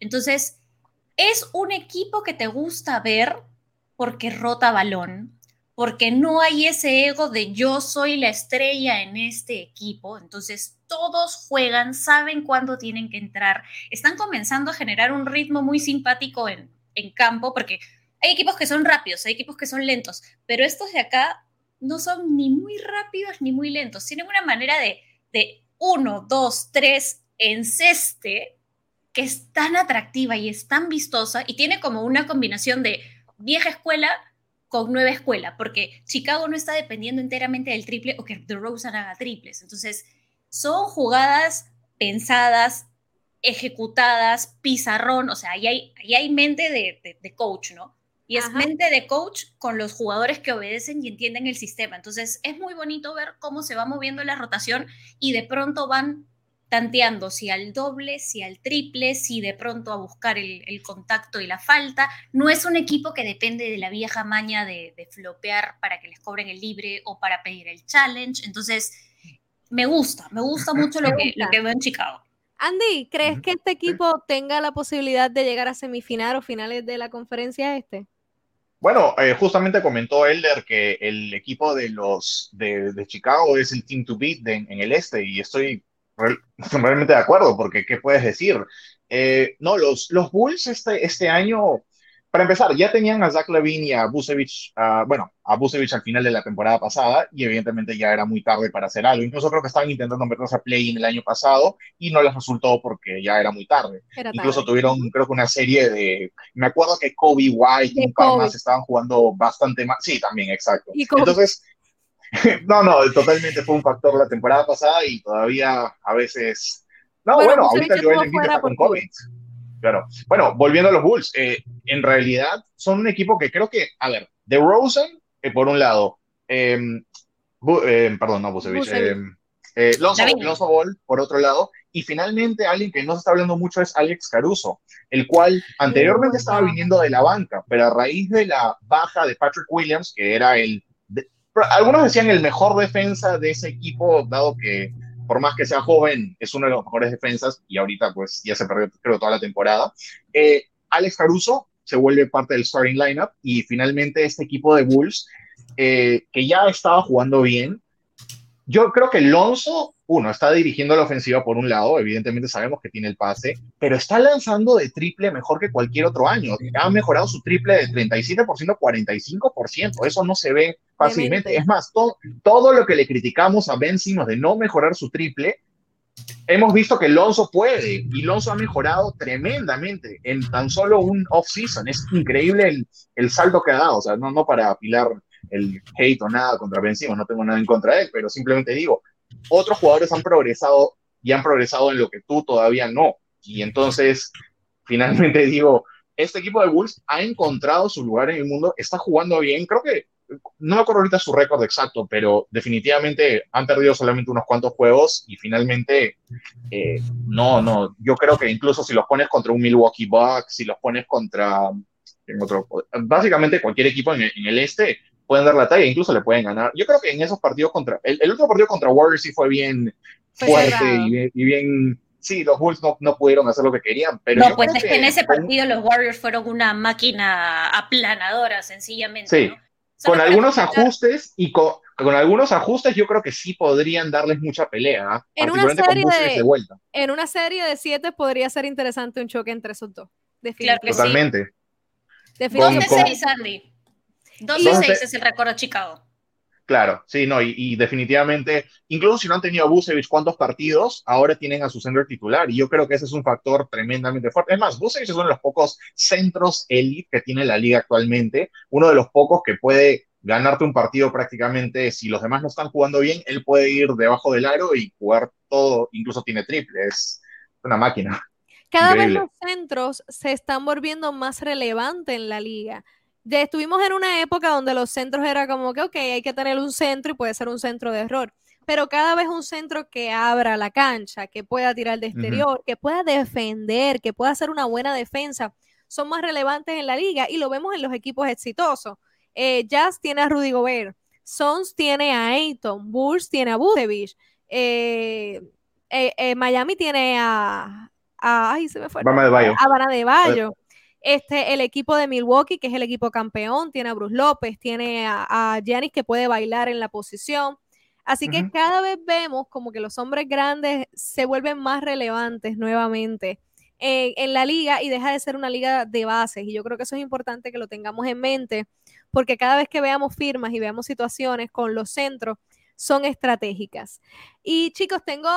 Speaker 2: Entonces, es un equipo que te gusta ver porque rota balón, porque no hay ese ego de yo soy la estrella en este equipo. Entonces, todos juegan, saben cuándo tienen que entrar, están comenzando a generar un ritmo muy simpático en, campo, porque hay equipos que son rápidos, hay equipos que son lentos, pero estos de acá no son ni muy rápidos ni muy lentos, tienen una manera de, de uno, dos, tres, enceste, que es tan atractiva y es tan vistosa y tiene como una combinación de vieja escuela con nueva escuela, porque Chicago no está dependiendo enteramente del triple o que DeRozan haga triples. Entonces, son jugadas pensadas, ejecutadas, pizarrón, o sea, ahí hay, hay mente de, coach, ¿no? Y es mente de coach con los jugadores que obedecen y entienden el sistema. Entonces, es muy bonito ver cómo se va moviendo la rotación y de pronto van tanteando si al doble, si al triple, si de pronto a buscar el, contacto y la falta. No es un equipo que depende de la vieja maña de, de flopear para que les cobren el libre o para pedir el challenge. Entonces, me gusta, me gusta mucho lo que, lo que veo en Chicago.
Speaker 1: Andy, ¿crees que este equipo tenga la posibilidad de llegar a semifinal o finales de la conferencia este?
Speaker 4: Bueno, eh, justamente comentó Elder que el equipo de los de, Chicago es el team to beat en el este y estoy <laughs> realmente de acuerdo porque ¿qué puedes decir? Eh, no, los, los Bulls este, este año para empezar, ya tenían a Zach Levine y a Busevich, bueno, a Busevich al final de la temporada pasada y evidentemente ya era muy tarde para hacer algo. Incluso creo que estaban intentando meterse a play-in el año pasado y no les resultó porque ya era muy tarde. Incluso tuvieron, creo que una serie de, me acuerdo que Kobe White y un par más estaban jugando bastante más. Sí, también, exacto. Entonces, <laughs> no, no, totalmente fue un factor la temporada pasada y todavía a veces... No, bueno, ahorita Joel Embiid está con COVID. Claro. Bueno, volviendo a los Bulls, eh, en realidad son un equipo que creo que, a ver, de Rosen, eh, por un lado, em, perdón, no Busevich, em, eh, Lonzo, Ball, por otro lado, y finalmente alguien que no se está hablando mucho es Alex Caruso, el cual anteriormente estaba viniendo de la banca, pero a raíz de la baja de Patrick Williams, que era el, algunos decían el mejor defensa de ese equipo, dado que por más que sea joven, es uno de los mejores defensas y ahorita pues ya se perdió creo toda la temporada. Eh, Alex Caruso se vuelve parte del starting lineup y finalmente este equipo de Bulls, eh, que ya estaba jugando bien, yo creo que Lonzo, uno, está dirigiendo la ofensiva por un lado, evidentemente sabemos que tiene el pase, pero está lanzando de triple mejor que cualquier otro año. Ha mejorado su triple de 37% a 45%. Eso no se ve fácilmente. Es más, todo, todo lo que le criticamos a Ben Simmons de no mejorar su triple, hemos visto que Lonzo puede y Lonzo ha mejorado tremendamente en tan solo un off-season. Es increíble el, el, salto que ha dado, o sea, no, no para apilar el hate o nada contra Ben Simmons, no tengo nada en contra de él, pero simplemente digo, otros jugadores han progresado y han progresado en lo que tú todavía no. Y entonces, finalmente <laughs> digo, este equipo de Bulls ha encontrado su lugar en el mundo, está jugando bien, creo que no me acuerdo ahorita su récord exacto, pero definitivamente han perdido solamente unos cuantos juegos y finalmente eh, no, no, yo creo que incluso si los pones contra un Milwaukee Bucks, si los pones contra otro, básicamente cualquier equipo en el, este pueden dar la talla, incluso le pueden ganar. Yo creo que en esos partidos contra, el, el último partido contra Warriors sí fue bien fuerte y bien, sí, los Bulls no, no, pudieron hacer lo que querían. Pero
Speaker 2: no, pues es que, en ese partido los Warriors fueron una máquina aplanadora, sencillamente.
Speaker 4: Sí, con algunos ajustes y con, con, algunos ajustes yo creo que sí podrían darles mucha pelea,
Speaker 1: en una serie de, vuelta. En una serie de siete podría ser interesante un choque entre esos dos.
Speaker 4: Totalmente.
Speaker 2: Sí. 2-6, Andy. 2-6 es el récord de Chicago.
Speaker 4: Claro, sí, no, y, definitivamente, incluso si no han tenido a Busevich cuántos partidos, ahora tienen a su centro titular, y yo creo que ese es un factor tremendamente fuerte. Es más, Busevich es uno de los pocos centros elite que tiene la liga actualmente, uno de los pocos que puede ganarte un partido prácticamente, si los demás no están jugando bien, él puede ir debajo del aro y jugar todo, incluso tiene triple, es una máquina.
Speaker 1: Cada vez los centros se están volviendo más relevantes en la liga estuvimos en una época donde los centros era como que, ok, hay que tener un centro y puede ser un centro de error. Pero cada vez un centro que abra la cancha, que pueda tirar de exterior, que pueda defender, que pueda hacer una buena defensa, son más relevantes en la liga y lo vemos en los equipos exitosos. Eh, Jazz tiene a Rudy Gobert, Sons tiene a Ayton, Bulls tiene a Budevich, eh, eh, Miami tiene a, ay, se me fue. A de Bayo. Este, el equipo de Milwaukee, que es el equipo campeón, tiene a Bruce López, tiene a, Giannis que puede bailar en la posición. Así que cada vez vemos como que los hombres grandes se vuelven más relevantes nuevamente en, en, la liga y deja de ser una liga de bases. Y yo creo que eso es importante que lo tengamos en mente, porque cada vez que veamos firmas y veamos situaciones con los centros, son estratégicas. Y chicos, tengo,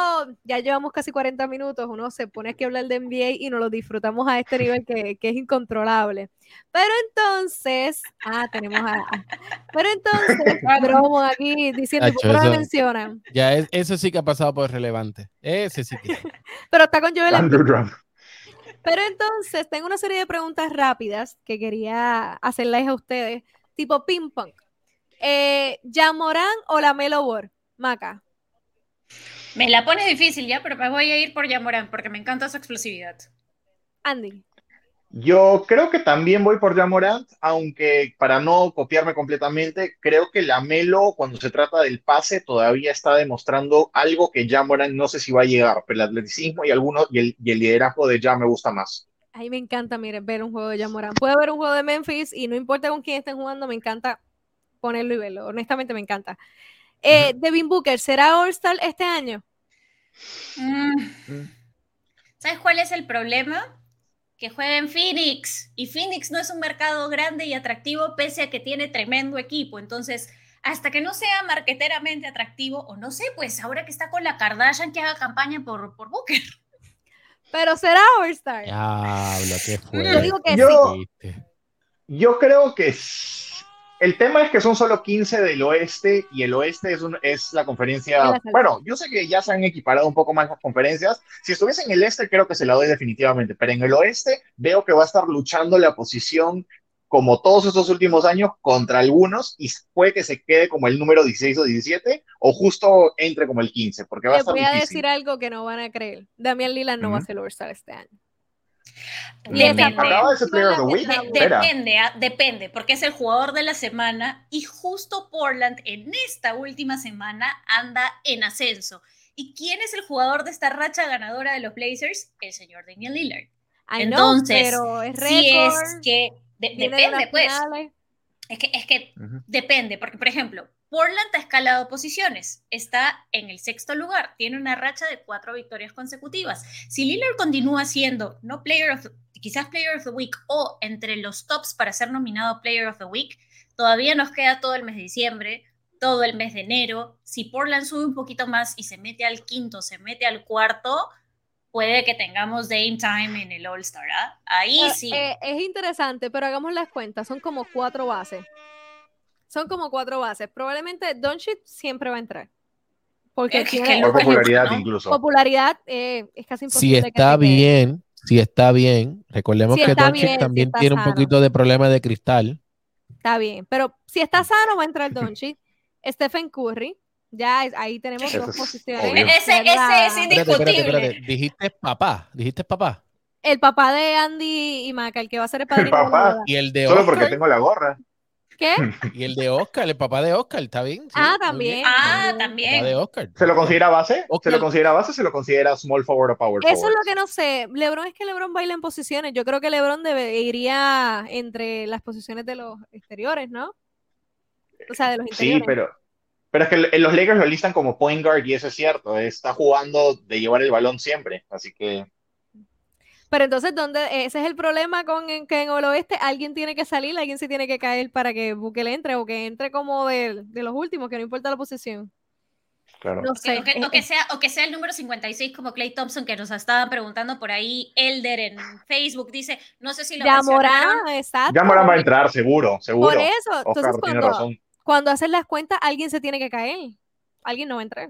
Speaker 1: ya llevamos casi 40 minutos, uno se pone aquí a hablar de NBA y nos lo disfrutamos a este nivel que, que es incontrolable. Pero entonces, ah, tenemos a, pero entonces, <laughs> bromo aquí diciendo, ¿por qué mencionan?
Speaker 3: Ya, eso sí que ha pasado por relevante. Ese sí que. <laughs>
Speaker 1: pero está con Joel. Pero entonces, tengo una serie de preguntas rápidas que quería hacerles a ustedes, tipo ping Eh, ¿Yamorán o la Melo War? Maca.
Speaker 2: Me la pones difícil ya, pero me voy a ir por Yamorán porque me encanta su explosividad.
Speaker 1: Andy.
Speaker 4: Yo creo que también voy por Yamorán, aunque para no copiarme completamente, creo que la Melo, cuando se trata del pase, todavía está demostrando algo que Yamorán no sé si va a llegar, pero el atleticismo y, algunos, y, el, liderazgo de Ya me gusta más.
Speaker 1: A mí me encanta, miren, ver un juego de Yamorán. Puede haber un juego de Memphis y no importa con quién estén jugando, me encanta ponerlo y verlo. Honestamente me encanta. Eh, Devin Booker, ¿será All-Star este año?
Speaker 2: Mm. ¿Sabes cuál es el problema? Que juega en Phoenix y Phoenix no es un mercado grande y atractivo pese a que tiene tremendo equipo. Entonces, hasta que no sea marqueteramente atractivo, o no sé, pues ahora que está con la Kardashian que haga campaña por, por Booker.
Speaker 1: Pero será All-Star.
Speaker 3: Yo
Speaker 1: digo que
Speaker 4: sí. Yo creo que el tema es que son solo 15 del oeste y el oeste es, un, es la conferencia. Bueno, yo sé que ya se han equiparado un poco más las conferencias. Si estuviese en el este, creo que se la doy definitivamente, pero en el oeste veo que va a estar luchando la posición como todos estos últimos años contra algunos y puede que se quede como el número 16 o 17 o justo entre como el 15, porque va a estar
Speaker 1: voy
Speaker 4: a
Speaker 1: decir algo que no van a creer. Damián Lila no va a ser All-Star este año.
Speaker 2: Depende. Depende, ah, depende, porque es el jugador de la semana y justo Portland en esta última semana anda en ascenso. ¿Y quién es el jugador de esta racha ganadora de los Blazers? El señor Daniel Lillard.
Speaker 1: Entonces, pero es
Speaker 2: si es que depende, pues. Es que, es que depende, porque por ejemplo, Portland ha escalado posiciones, está en el sexto lugar, tiene una racha de cuatro victorias consecutivas. Si Lillard continúa siendo no player of, quizás player of the week o entre los tops para ser nominado player of the week, todavía nos queda todo el mes de diciembre, todo el mes de enero. Si Portland sube un poquito más y se mete al quinto, se mete al cuarto, puede que tengamos Dame Time en el All Star. ¿ah? Ahí sí.
Speaker 1: Eh, es interesante, pero hagamos las cuentas. Son como cuatro bases. Son como cuatro bases. Probablemente Doncic siempre va a entrar. Porque
Speaker 4: es tiene que popularidad incluso.
Speaker 1: Popularidad eh, es casi
Speaker 3: imposible. Si está bien, si está bien, recordemos que Doncic también tiene un poquito de problema de cristal.
Speaker 1: Está bien, pero si está sano va a entrar Doncic. <laughs> Stephen Curry, ya ahí tenemos dos posiciones.
Speaker 2: Ese, ese, es indiscutible.
Speaker 3: Dijiste papá, dijiste papá.
Speaker 1: El papá de Andy y Maca, el que va a ser el padrino.
Speaker 4: El papá.
Speaker 3: Y el de
Speaker 4: Solo porque tengo la gorra.
Speaker 1: ¿Qué? <laughs>
Speaker 3: Y el de Oscar, el papá de Oscar, ¿está bien?
Speaker 1: ah, también.
Speaker 2: Ah, también.
Speaker 3: de Oscar.
Speaker 4: ¿Se lo considera base? ¿Se lo considera base se lo considera small forward o power
Speaker 1: Eso es lo que no sé. LeBron es que LeBron baila en posiciones. Yo creo que LeBron debe, iría entre las posiciones de los exteriores, ¿no? O sea, de los interiores.
Speaker 4: Sí, pero pero es que los Lakers lo listan como point guard y eso es cierto. Está jugando de llevar el balón siempre. Así que.
Speaker 1: Pero entonces, ¿dónde, ese es el problema con que en el oeste alguien tiene que salir, alguien se tiene que caer para que Bukele entre o que entre como de, los últimos, que no importa la posición.
Speaker 4: Claro.
Speaker 2: No sé. O que, sea, o que sea el número 56 como Clay Thompson que nos estaban preguntando por ahí, Elder en Facebook dice, no sé si lo
Speaker 1: Ya Morán, exacto.
Speaker 4: Ya Morán va a entrar, seguro, seguro.
Speaker 1: Por eso, entonces razón cuando hacen las cuentas, alguien se tiene que caer. Alguien no va a entrar.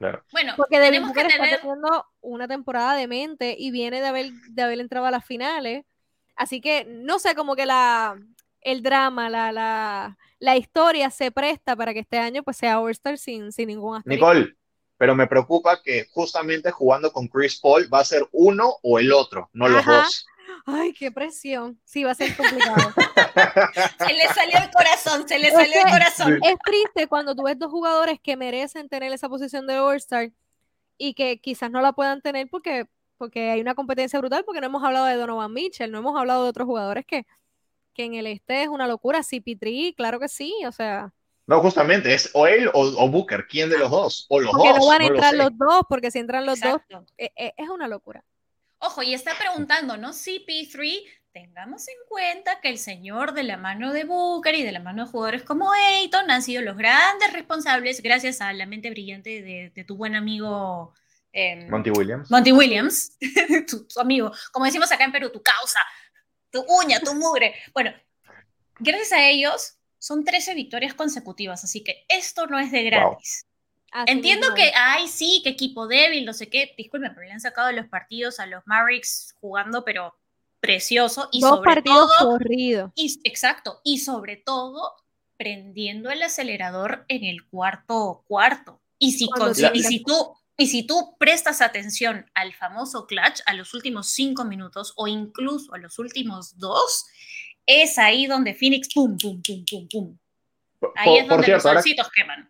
Speaker 4: Claro.
Speaker 1: Bueno, porque tenemos que tener... está teniendo una temporada de mente y viene de haber, de haber entrado a las finales. Así que no sé, como que la, el drama, la, la, la historia se presta para que este año pues sea All-Star sin, sin ningún
Speaker 4: aspecto. Nicole, pero me preocupa que justamente jugando con Chris Paul va a ser uno o el otro, no los dos.
Speaker 1: Ay, qué presión. Sí, va a ser complicado. <laughs>
Speaker 2: se le salió el corazón, se le salió el corazón.
Speaker 1: Es triste cuando tú ves dos jugadores que merecen tener esa posición de All-Star y que quizás no la puedan tener porque, porque hay una competencia brutal, porque no hemos hablado de Donovan Mitchell, no hemos hablado de otros jugadores que, que en el este es una locura. CP3, claro que sí, o sea.
Speaker 4: No, justamente, es o él o, Booker, ¿quién de los dos? O los
Speaker 1: porque
Speaker 4: dos.
Speaker 1: no van a entrar los dos, porque si entran los dos, eh, eh, es una locura.
Speaker 2: Ojo, y está preguntando, ¿no? CP3, tengamos en cuenta que el señor de la mano de Booker y de la mano de jugadores como Ayton han sido los grandes responsables, gracias a la mente brillante de, tu buen amigo
Speaker 4: em, Monty Williams.
Speaker 2: Monty Williams, <laughs> tu, amigo, como decimos acá en Perú, tu causa, tu uña, tu mugre. Bueno, gracias a ellos son 13 victorias consecutivas, así que esto no es de gratis. Entiendo que, ay, sí, que equipo débil, no sé qué. Disculpen, pero le han sacado los partidos a los Mavericks jugando, pero precioso. Y
Speaker 1: Dos
Speaker 2: sobre
Speaker 1: partidos
Speaker 2: todo. Y, exacto. Y sobre todo, prendiendo el acelerador en el cuarto cuarto. Y si, y si tú. Y si tú prestas atención al famoso clutch, a los últimos cinco minutos o incluso a los últimos dos, es ahí donde Phoenix, pum, pum, pum, pum, pum. Ahí es donde los solcitos queman.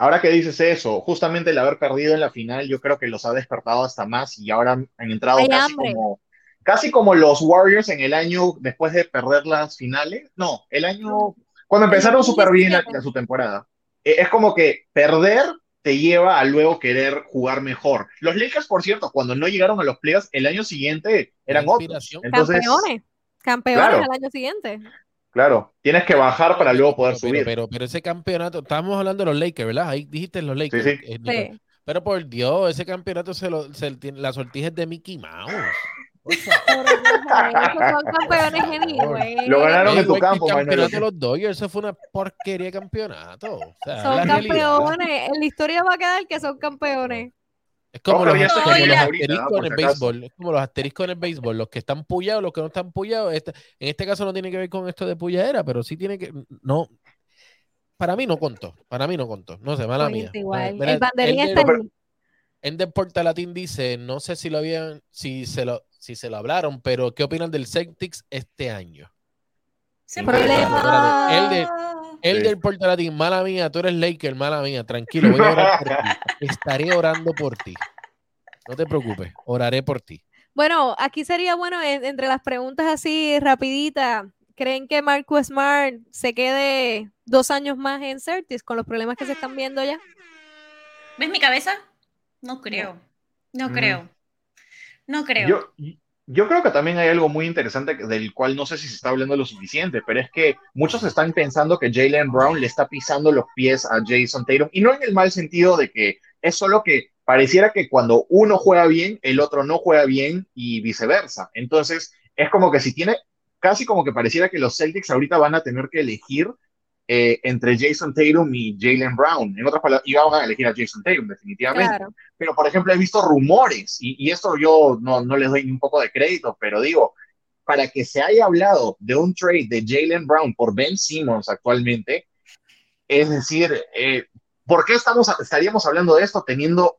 Speaker 4: Ahora que dices eso, justamente el haber perdido en la final, yo creo que los ha despertado hasta más y ahora han entrado casi como, casi como los Warriors en el año después de perder las finales. No, el año cuando empezaron súper bien la, su temporada. E, es como que perder te lleva a luego querer jugar mejor. Los Lakers, por cierto, cuando no llegaron a los playoffs, el año siguiente eran otros.
Speaker 1: campeones, campeones al año siguiente.
Speaker 4: Claro, tienes que bajar para luego poder subir.
Speaker 3: Pero, pero, ese campeonato, estábamos hablando de los Lakers, ¿verdad? Ahí dijiste los Lakers.
Speaker 4: Sí, sí.
Speaker 3: Eh, pero por Dios, ese campeonato se lo, se, la sortija es de Mickey Mouse.
Speaker 1: son campeones
Speaker 4: geniales. Lo ganaron en tu campo,
Speaker 3: El campeonato de los Dodgers, eso fue una porquería de campeonato.
Speaker 1: son campeones. En la historia va a quedar que son campeones.
Speaker 3: Es como, los, asteriscos en el béisbol. Es como los asteriscos en el béisbol. Los que están puyados, los que no están puyados. Este, en este caso no tiene que ver con esto de puyadera, pero sí tiene que. No. Para mí no contó. Para mí no contó. No sé, mala mía.
Speaker 1: Igual. el banderín está en.
Speaker 3: Ender Portalatín dice: No sé si lo habían. Si se lo, si se lo hablaron, pero ¿qué opinan del Celtics este año?
Speaker 2: Problema.
Speaker 3: El de, el del Puerto Latín, mala mía, tú eres Laker, mala mía, tranquilo, voy a orar por ti. <laughs> Estaré orando por ti. No te preocupes, oraré por ti.
Speaker 1: Bueno, aquí sería bueno, entre las preguntas así rapiditas, ¿creen que Marco Smart se quede dos años más en Certis con los problemas que se están viendo ya?
Speaker 2: ¿Ves mi cabeza? No creo. No, creo. No creo.
Speaker 4: Yo creo que también hay algo muy interesante del cual no sé si se está hablando lo suficiente, pero es que muchos están pensando que Jalen Brown le está pisando los pies a Jason Tatum, y no en el mal sentido de que es solo que pareciera que cuando uno juega bien, el otro no juega bien y viceversa. Entonces, es como que si tiene, casi como que pareciera que los Celtics ahorita van a tener que elegir eh, entre Jason Tatum y Jalen Brown. En otras palabras, iban a elegir a Jason Tatum, definitivamente. Pero, por ejemplo, he visto rumores, y, esto yo no, no les doy ni un poco de crédito, pero digo, para que se haya hablado de un trade de Jalen Brown por Ben Simmons actualmente, es decir, eh, ¿por qué estamos, estaríamos hablando de esto teniendo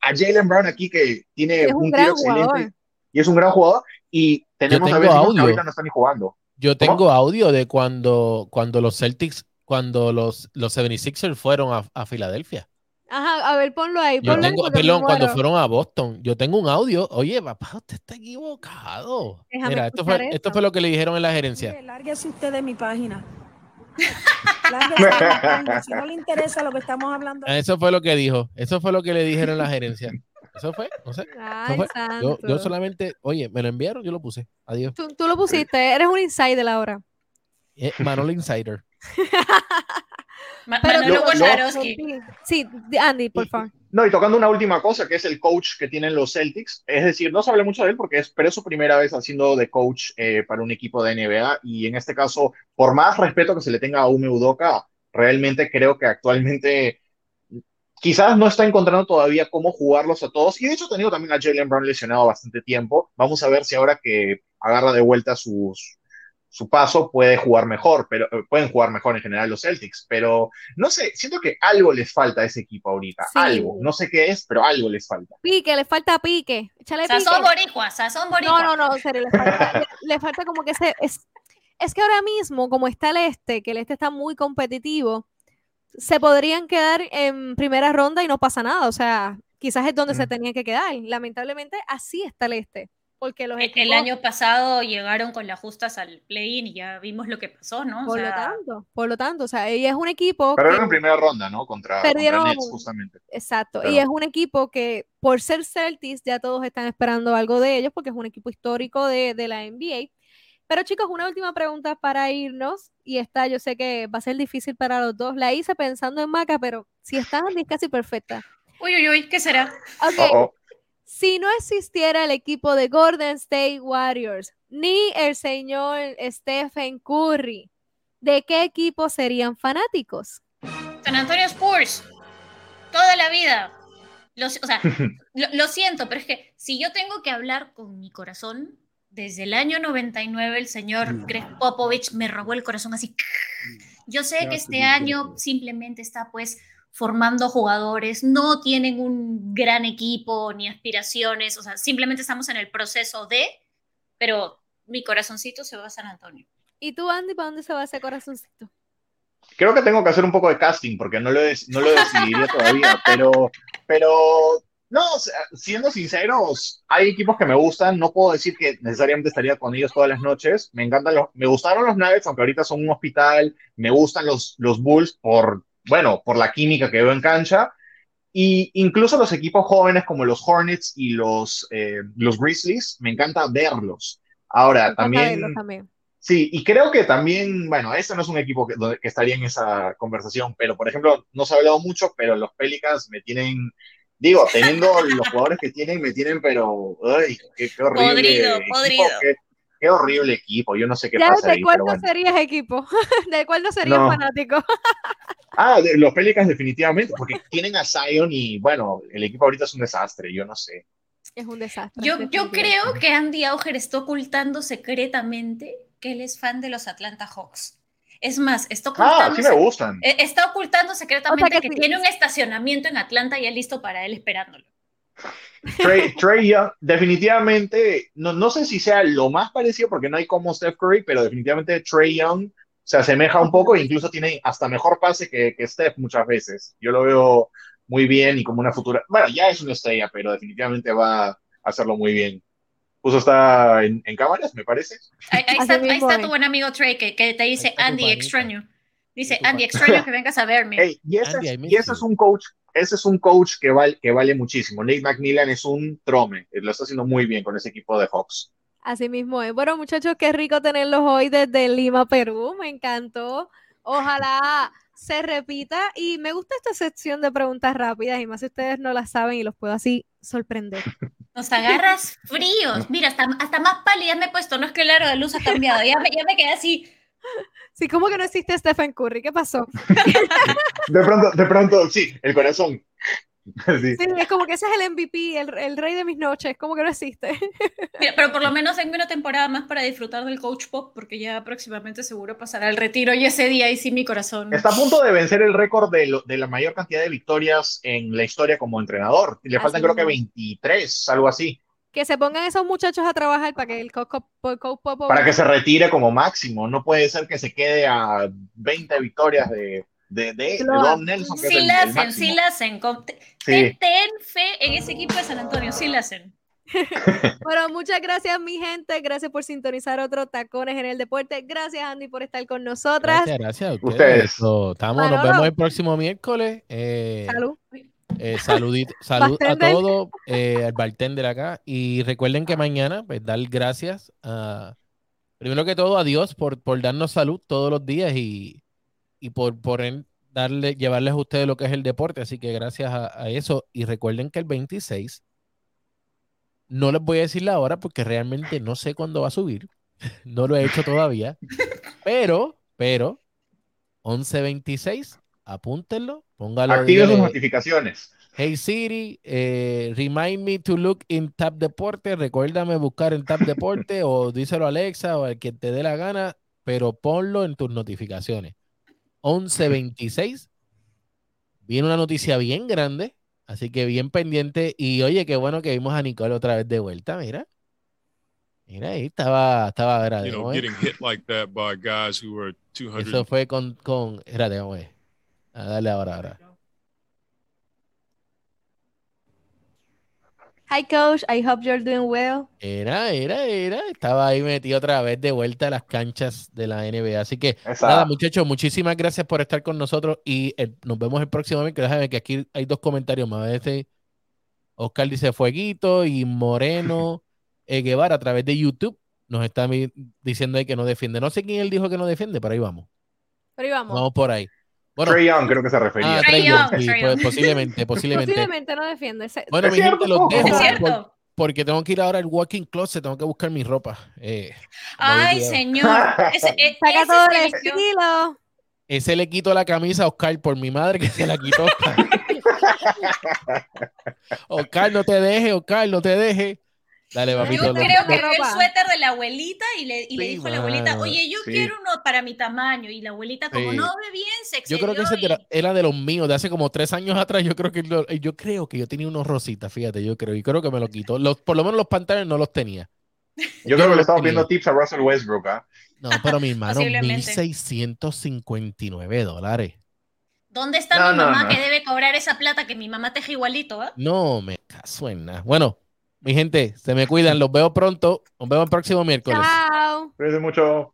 Speaker 4: a Jalen Brown aquí que tiene un, tiro excelente y es un gran jugador y tenemos a Ben Simmons que ahorita no está ni jugando?
Speaker 3: Yo tengo audio de cuando, cuando los Celtics, cuando los, los 76ers fueron a, Filadelfia.
Speaker 1: Ajá, a ver, ponlo ahí.
Speaker 3: Ponlo perdón, cuando fueron a Boston. Yo tengo un audio. Oye, papá, usted está equivocado. Mira, esto fue, esto. fue lo que le dijeron en la gerencia.
Speaker 5: Lárguese usted de mi página. <laughs> Lárguese si no le interesa lo que estamos hablando.
Speaker 3: Eso fue lo que dijo. Eso fue lo que le dijeron en la gerencia. Eso fue, no sé. Yo, solamente, oye, me lo enviaron, yo lo puse. Adiós.
Speaker 1: Tú, lo pusiste, eres un insider ahora.
Speaker 3: Eh, Manolo Insider. <laughs>
Speaker 2: Manolo
Speaker 1: Sí, Andy, por favor.
Speaker 4: No, y tocando una última cosa, que es el coach que tienen los Celtics. Es decir, no se habla mucho de él porque es, pero es su primera vez haciendo de coach eh, para un equipo de NBA. Y en este caso, por más respeto que se le tenga a Ume Udoka, realmente creo que actualmente quizás no está encontrando todavía cómo jugarlos a todos. Y de hecho, ha tenido también a Jalen Brown lesionado bastante tiempo. Vamos a ver si ahora que agarra de vuelta sus, su paso puede jugar mejor, pero eh, pueden jugar mejor en general los Celtics. Pero no sé, siento que algo les falta a ese equipo ahorita. Algo. No sé qué es, pero algo les falta.
Speaker 1: Pique, les falta pique. Échale
Speaker 2: sazón boricua, sazón boricua.
Speaker 1: No, no, no, serio, le falta, le, falta como que ese. Es, es que ahora mismo, como está el este, que el este está muy competitivo se podrían quedar en primera ronda y no pasa nada. O sea, quizás es donde se tenían que quedar. Lamentablemente, así está el este. Porque los
Speaker 2: el, el año pasado llegaron con las justas al play-in y ya vimos lo que pasó, ¿no?
Speaker 1: por lo tanto, por lo tanto, o sea, ella es un equipo.
Speaker 4: Pero en primera ronda, ¿no? Contra, perdieron, Nets, justamente.
Speaker 1: Exacto. Y es un equipo que, por ser Celtics, ya todos están esperando algo de ellos, porque es un equipo histórico de, de la NBA. Pero chicos, una última pregunta para irnos. Y esta yo sé que va a ser difícil para los dos. La hice pensando en Maca, pero si están es casi perfecta.
Speaker 2: Uy, uy, uy, ¿qué será?
Speaker 1: Ok. Si no existiera el equipo de Golden State Warriors, ni el señor Stephen Curry, ¿de qué equipo serían fanáticos?
Speaker 2: San Antonio Spurs. Toda la vida. o sea, <laughs> lo siento, pero es que si yo tengo que hablar con mi corazón, desde el año 99 el señor Greg Popovich me robó el corazón así. Yo sé que este año simplemente está pues formando jugadores, no tienen un gran equipo ni aspiraciones, o sea, simplemente estamos en el proceso de, pero mi corazoncito se va a San Antonio.
Speaker 1: ¿Y tú, Andy, para dónde se va ese corazoncito?
Speaker 4: Creo que tengo que hacer un poco de casting porque no lo, no lo decidiría todavía, <laughs> pero, pero no, siendo sinceros, hay equipos que me gustan. No puedo decir que necesariamente estaría con ellos todas las noches. Me encantan los, me gustaron los Nuggets, aunque ahorita son un hospital. Me gustan los, los Bulls por, bueno, por la química que veo en cancha. Y incluso los equipos jóvenes como los Hornets y los, eh, los Grizzlies, me encanta verlos. Ahora, también, Sí, y creo que también, bueno, este no es un equipo que, que estaría en esa conversación, pero por ejemplo, no se ha hablado mucho, pero los Pelicans me tienen Digo, teniendo los jugadores que tienen, me tienen, pero. ¡Ay, qué, horrible!
Speaker 2: Podrido, podrido.
Speaker 4: Qué, horrible equipo. Yo no sé qué pasa. <laughs>
Speaker 1: ¿De cuál no serías equipo? <laughs> ¿De cuál no serías fanático?
Speaker 4: ah, los Pelicans, definitivamente, porque tienen a Zion y, bueno, el equipo ahorita es un desastre. Yo no sé.
Speaker 1: Es un desastre.
Speaker 2: Yo, yo creo que Andy Auger está ocultando secretamente que él es fan de los Atlanta Hawks. Es más, está
Speaker 4: ocultando, ah, sí me gustan.
Speaker 2: E, está ocultando secretamente que, tiene un estacionamiento en Atlanta y es listo para él esperándolo.
Speaker 4: Trey, Young, definitivamente, no, no sé si sea lo más parecido porque no hay como Steph Curry, pero definitivamente Trey Young se asemeja un poco e incluso tiene hasta mejor pase que, que Steph muchas veces. Yo lo veo muy bien y como una futura, bueno, ya es una estrella, pero definitivamente va a hacerlo muy bien. Justo está en, cámaras, me parece.
Speaker 2: Ahí, <laughs> está, tu buen amigo Trey que, te dice Andy, extraño. Dice Andy, extraño que <laughs> vengas a verme.
Speaker 4: y ese, es, un coach, ese es un coach que vale, que vale muchísimo. Nate McMillan es un trome, lo está haciendo muy bien con ese equipo de Hawks.
Speaker 1: Así mismo es. Bueno, muchachos, qué rico tenerlos hoy desde Lima, Perú. Me encantó. Ojalá se repita y me gusta esta sección de preguntas rápidas y más si ustedes no las saben y los puedo así sorprender. <laughs>
Speaker 2: Nos <laughs> agarras fríos. Mira, hasta, hasta más pálida me he puesto. No es que el aro de luz ha cambiado. Ya me, ya me quedé así.
Speaker 1: Sí, ¿cómo que no existe Stephen Curry? ¿Qué pasó? <laughs>
Speaker 4: De pronto, de pronto, sí, el corazón. <laughs>
Speaker 1: Sí. es como que ese es el MVP, el, rey de mis noches, como que no existe. <laughs>
Speaker 2: pero por lo menos tengo una temporada más para disfrutar del coach pop, porque ya próximamente seguro pasará el retiro y ese día ahí sí mi corazón.
Speaker 4: Está a punto de vencer el récord de, de la mayor cantidad de victorias en la historia como entrenador. Le faltan creo que 23, algo así.
Speaker 1: Que se pongan esos muchachos a trabajar para que el coach pop...
Speaker 4: Para que se retire como máximo. No puede ser que se quede a 20 victorias de de, de, Don Nelson.
Speaker 2: Sí la hacen, sí la hacen. Ten, fe en ese equipo de San Antonio, sí la hacen. <laughs>
Speaker 1: bueno, muchas gracias, mi gente. Gracias por sintonizar otro Tacones en el Deporte. Gracias, Andy, por estar con nosotras.
Speaker 3: Gracias, gracias a ustedes. estamos, nos vemos el próximo miércoles. Eh, salud. Eh, saludito, salud a todos, eh, al bartender acá. Y recuerden que mañana, pues, dar gracias a, primero que todo, a Dios por, por darnos salud todos los días y, y por, por darle, llevarles a ustedes lo que es el deporte. Así que gracias a, eso. Y recuerden que el 26, no les voy a decir la hora porque realmente no sé cuándo va a subir. <laughs> no lo he hecho todavía. Pero, pero, 11.26, apúntenlo, póngalo.
Speaker 4: Active sus notificaciones.
Speaker 3: Hey Siri, eh, remind me to look in Tab Deporte. Recuérdame buscar en Tab Deporte <laughs> o díselo a Alexa o al que te dé la gana, pero ponlo en tus notificaciones. 11.26. Viene una noticia bien grande, así que bien pendiente. Y oye, qué bueno que vimos a Nicole otra vez de vuelta, mira. Mira, ahí estaba, estaba agradecido. Eso fue con, con, espérate, vamos a darle ahora, ahora.
Speaker 1: Hi coach, I hope you're doing well.
Speaker 3: Era, era, era. Estaba ahí metido otra vez de vuelta a las canchas de la NBA. Así que nada, muchachos, muchísimas gracias por estar con nosotros y eh, nos vemos el próximo mes. Déjame que aquí hay dos comentarios más. Este, Oscar dice Fueguito y Moreno <laughs> eh, Guevara a través de YouTube nos está diciendo ahí que no defiende. No sé quién él dijo que no defiende, pero ahí vamos.
Speaker 1: Pero ahí vamos.
Speaker 3: Vamos por ahí.
Speaker 4: Bueno, Trey Young creo que se refería.
Speaker 3: Ah, Trey Young, sí, pues, posiblemente, <laughs> posiblemente.
Speaker 1: Posiblemente no defiende.
Speaker 3: Bueno, mi gente, los dejo porque tengo que ir ahora al walking closet, tengo que buscar mi ropa. Eh,
Speaker 2: Ay, señor. Ese, <laughs>
Speaker 1: e, Saca todo el estilo.
Speaker 3: Ese le quito la camisa a Oscar por mi madre que se la quitó. <laughs> Oscar, no te deje, Oscar, no te deje. Dale, Yo
Speaker 2: creo que vio el suéter de la abuelita y le, y le dijo a la abuelita, oye, yo quiero uno para mi tamaño. Y la abuelita, como no ve bien, se
Speaker 3: Yo creo que ese era, de los míos, de hace como tres años atrás. Yo creo que yo creo que yo tenía unos rositas, fíjate, yo creo. Y creo que me lo quitó. Los, por lo menos los pantalones no los tenía.
Speaker 4: Yo, creo que le estamos viendo tips a Russell Westbrook, ¿ah?
Speaker 3: No, pero mi <laughs> hermano, 1.659 dólares.
Speaker 2: ¿Dónde está mi mamá que debe cobrar esa plata que mi mamá teje igualito? ¿ah?
Speaker 3: No, me caso en nada. Bueno, mi gente, se me cuidan. Los veo pronto. Nos vemos el próximo miércoles.
Speaker 1: Chao.
Speaker 4: Cuídense mucho.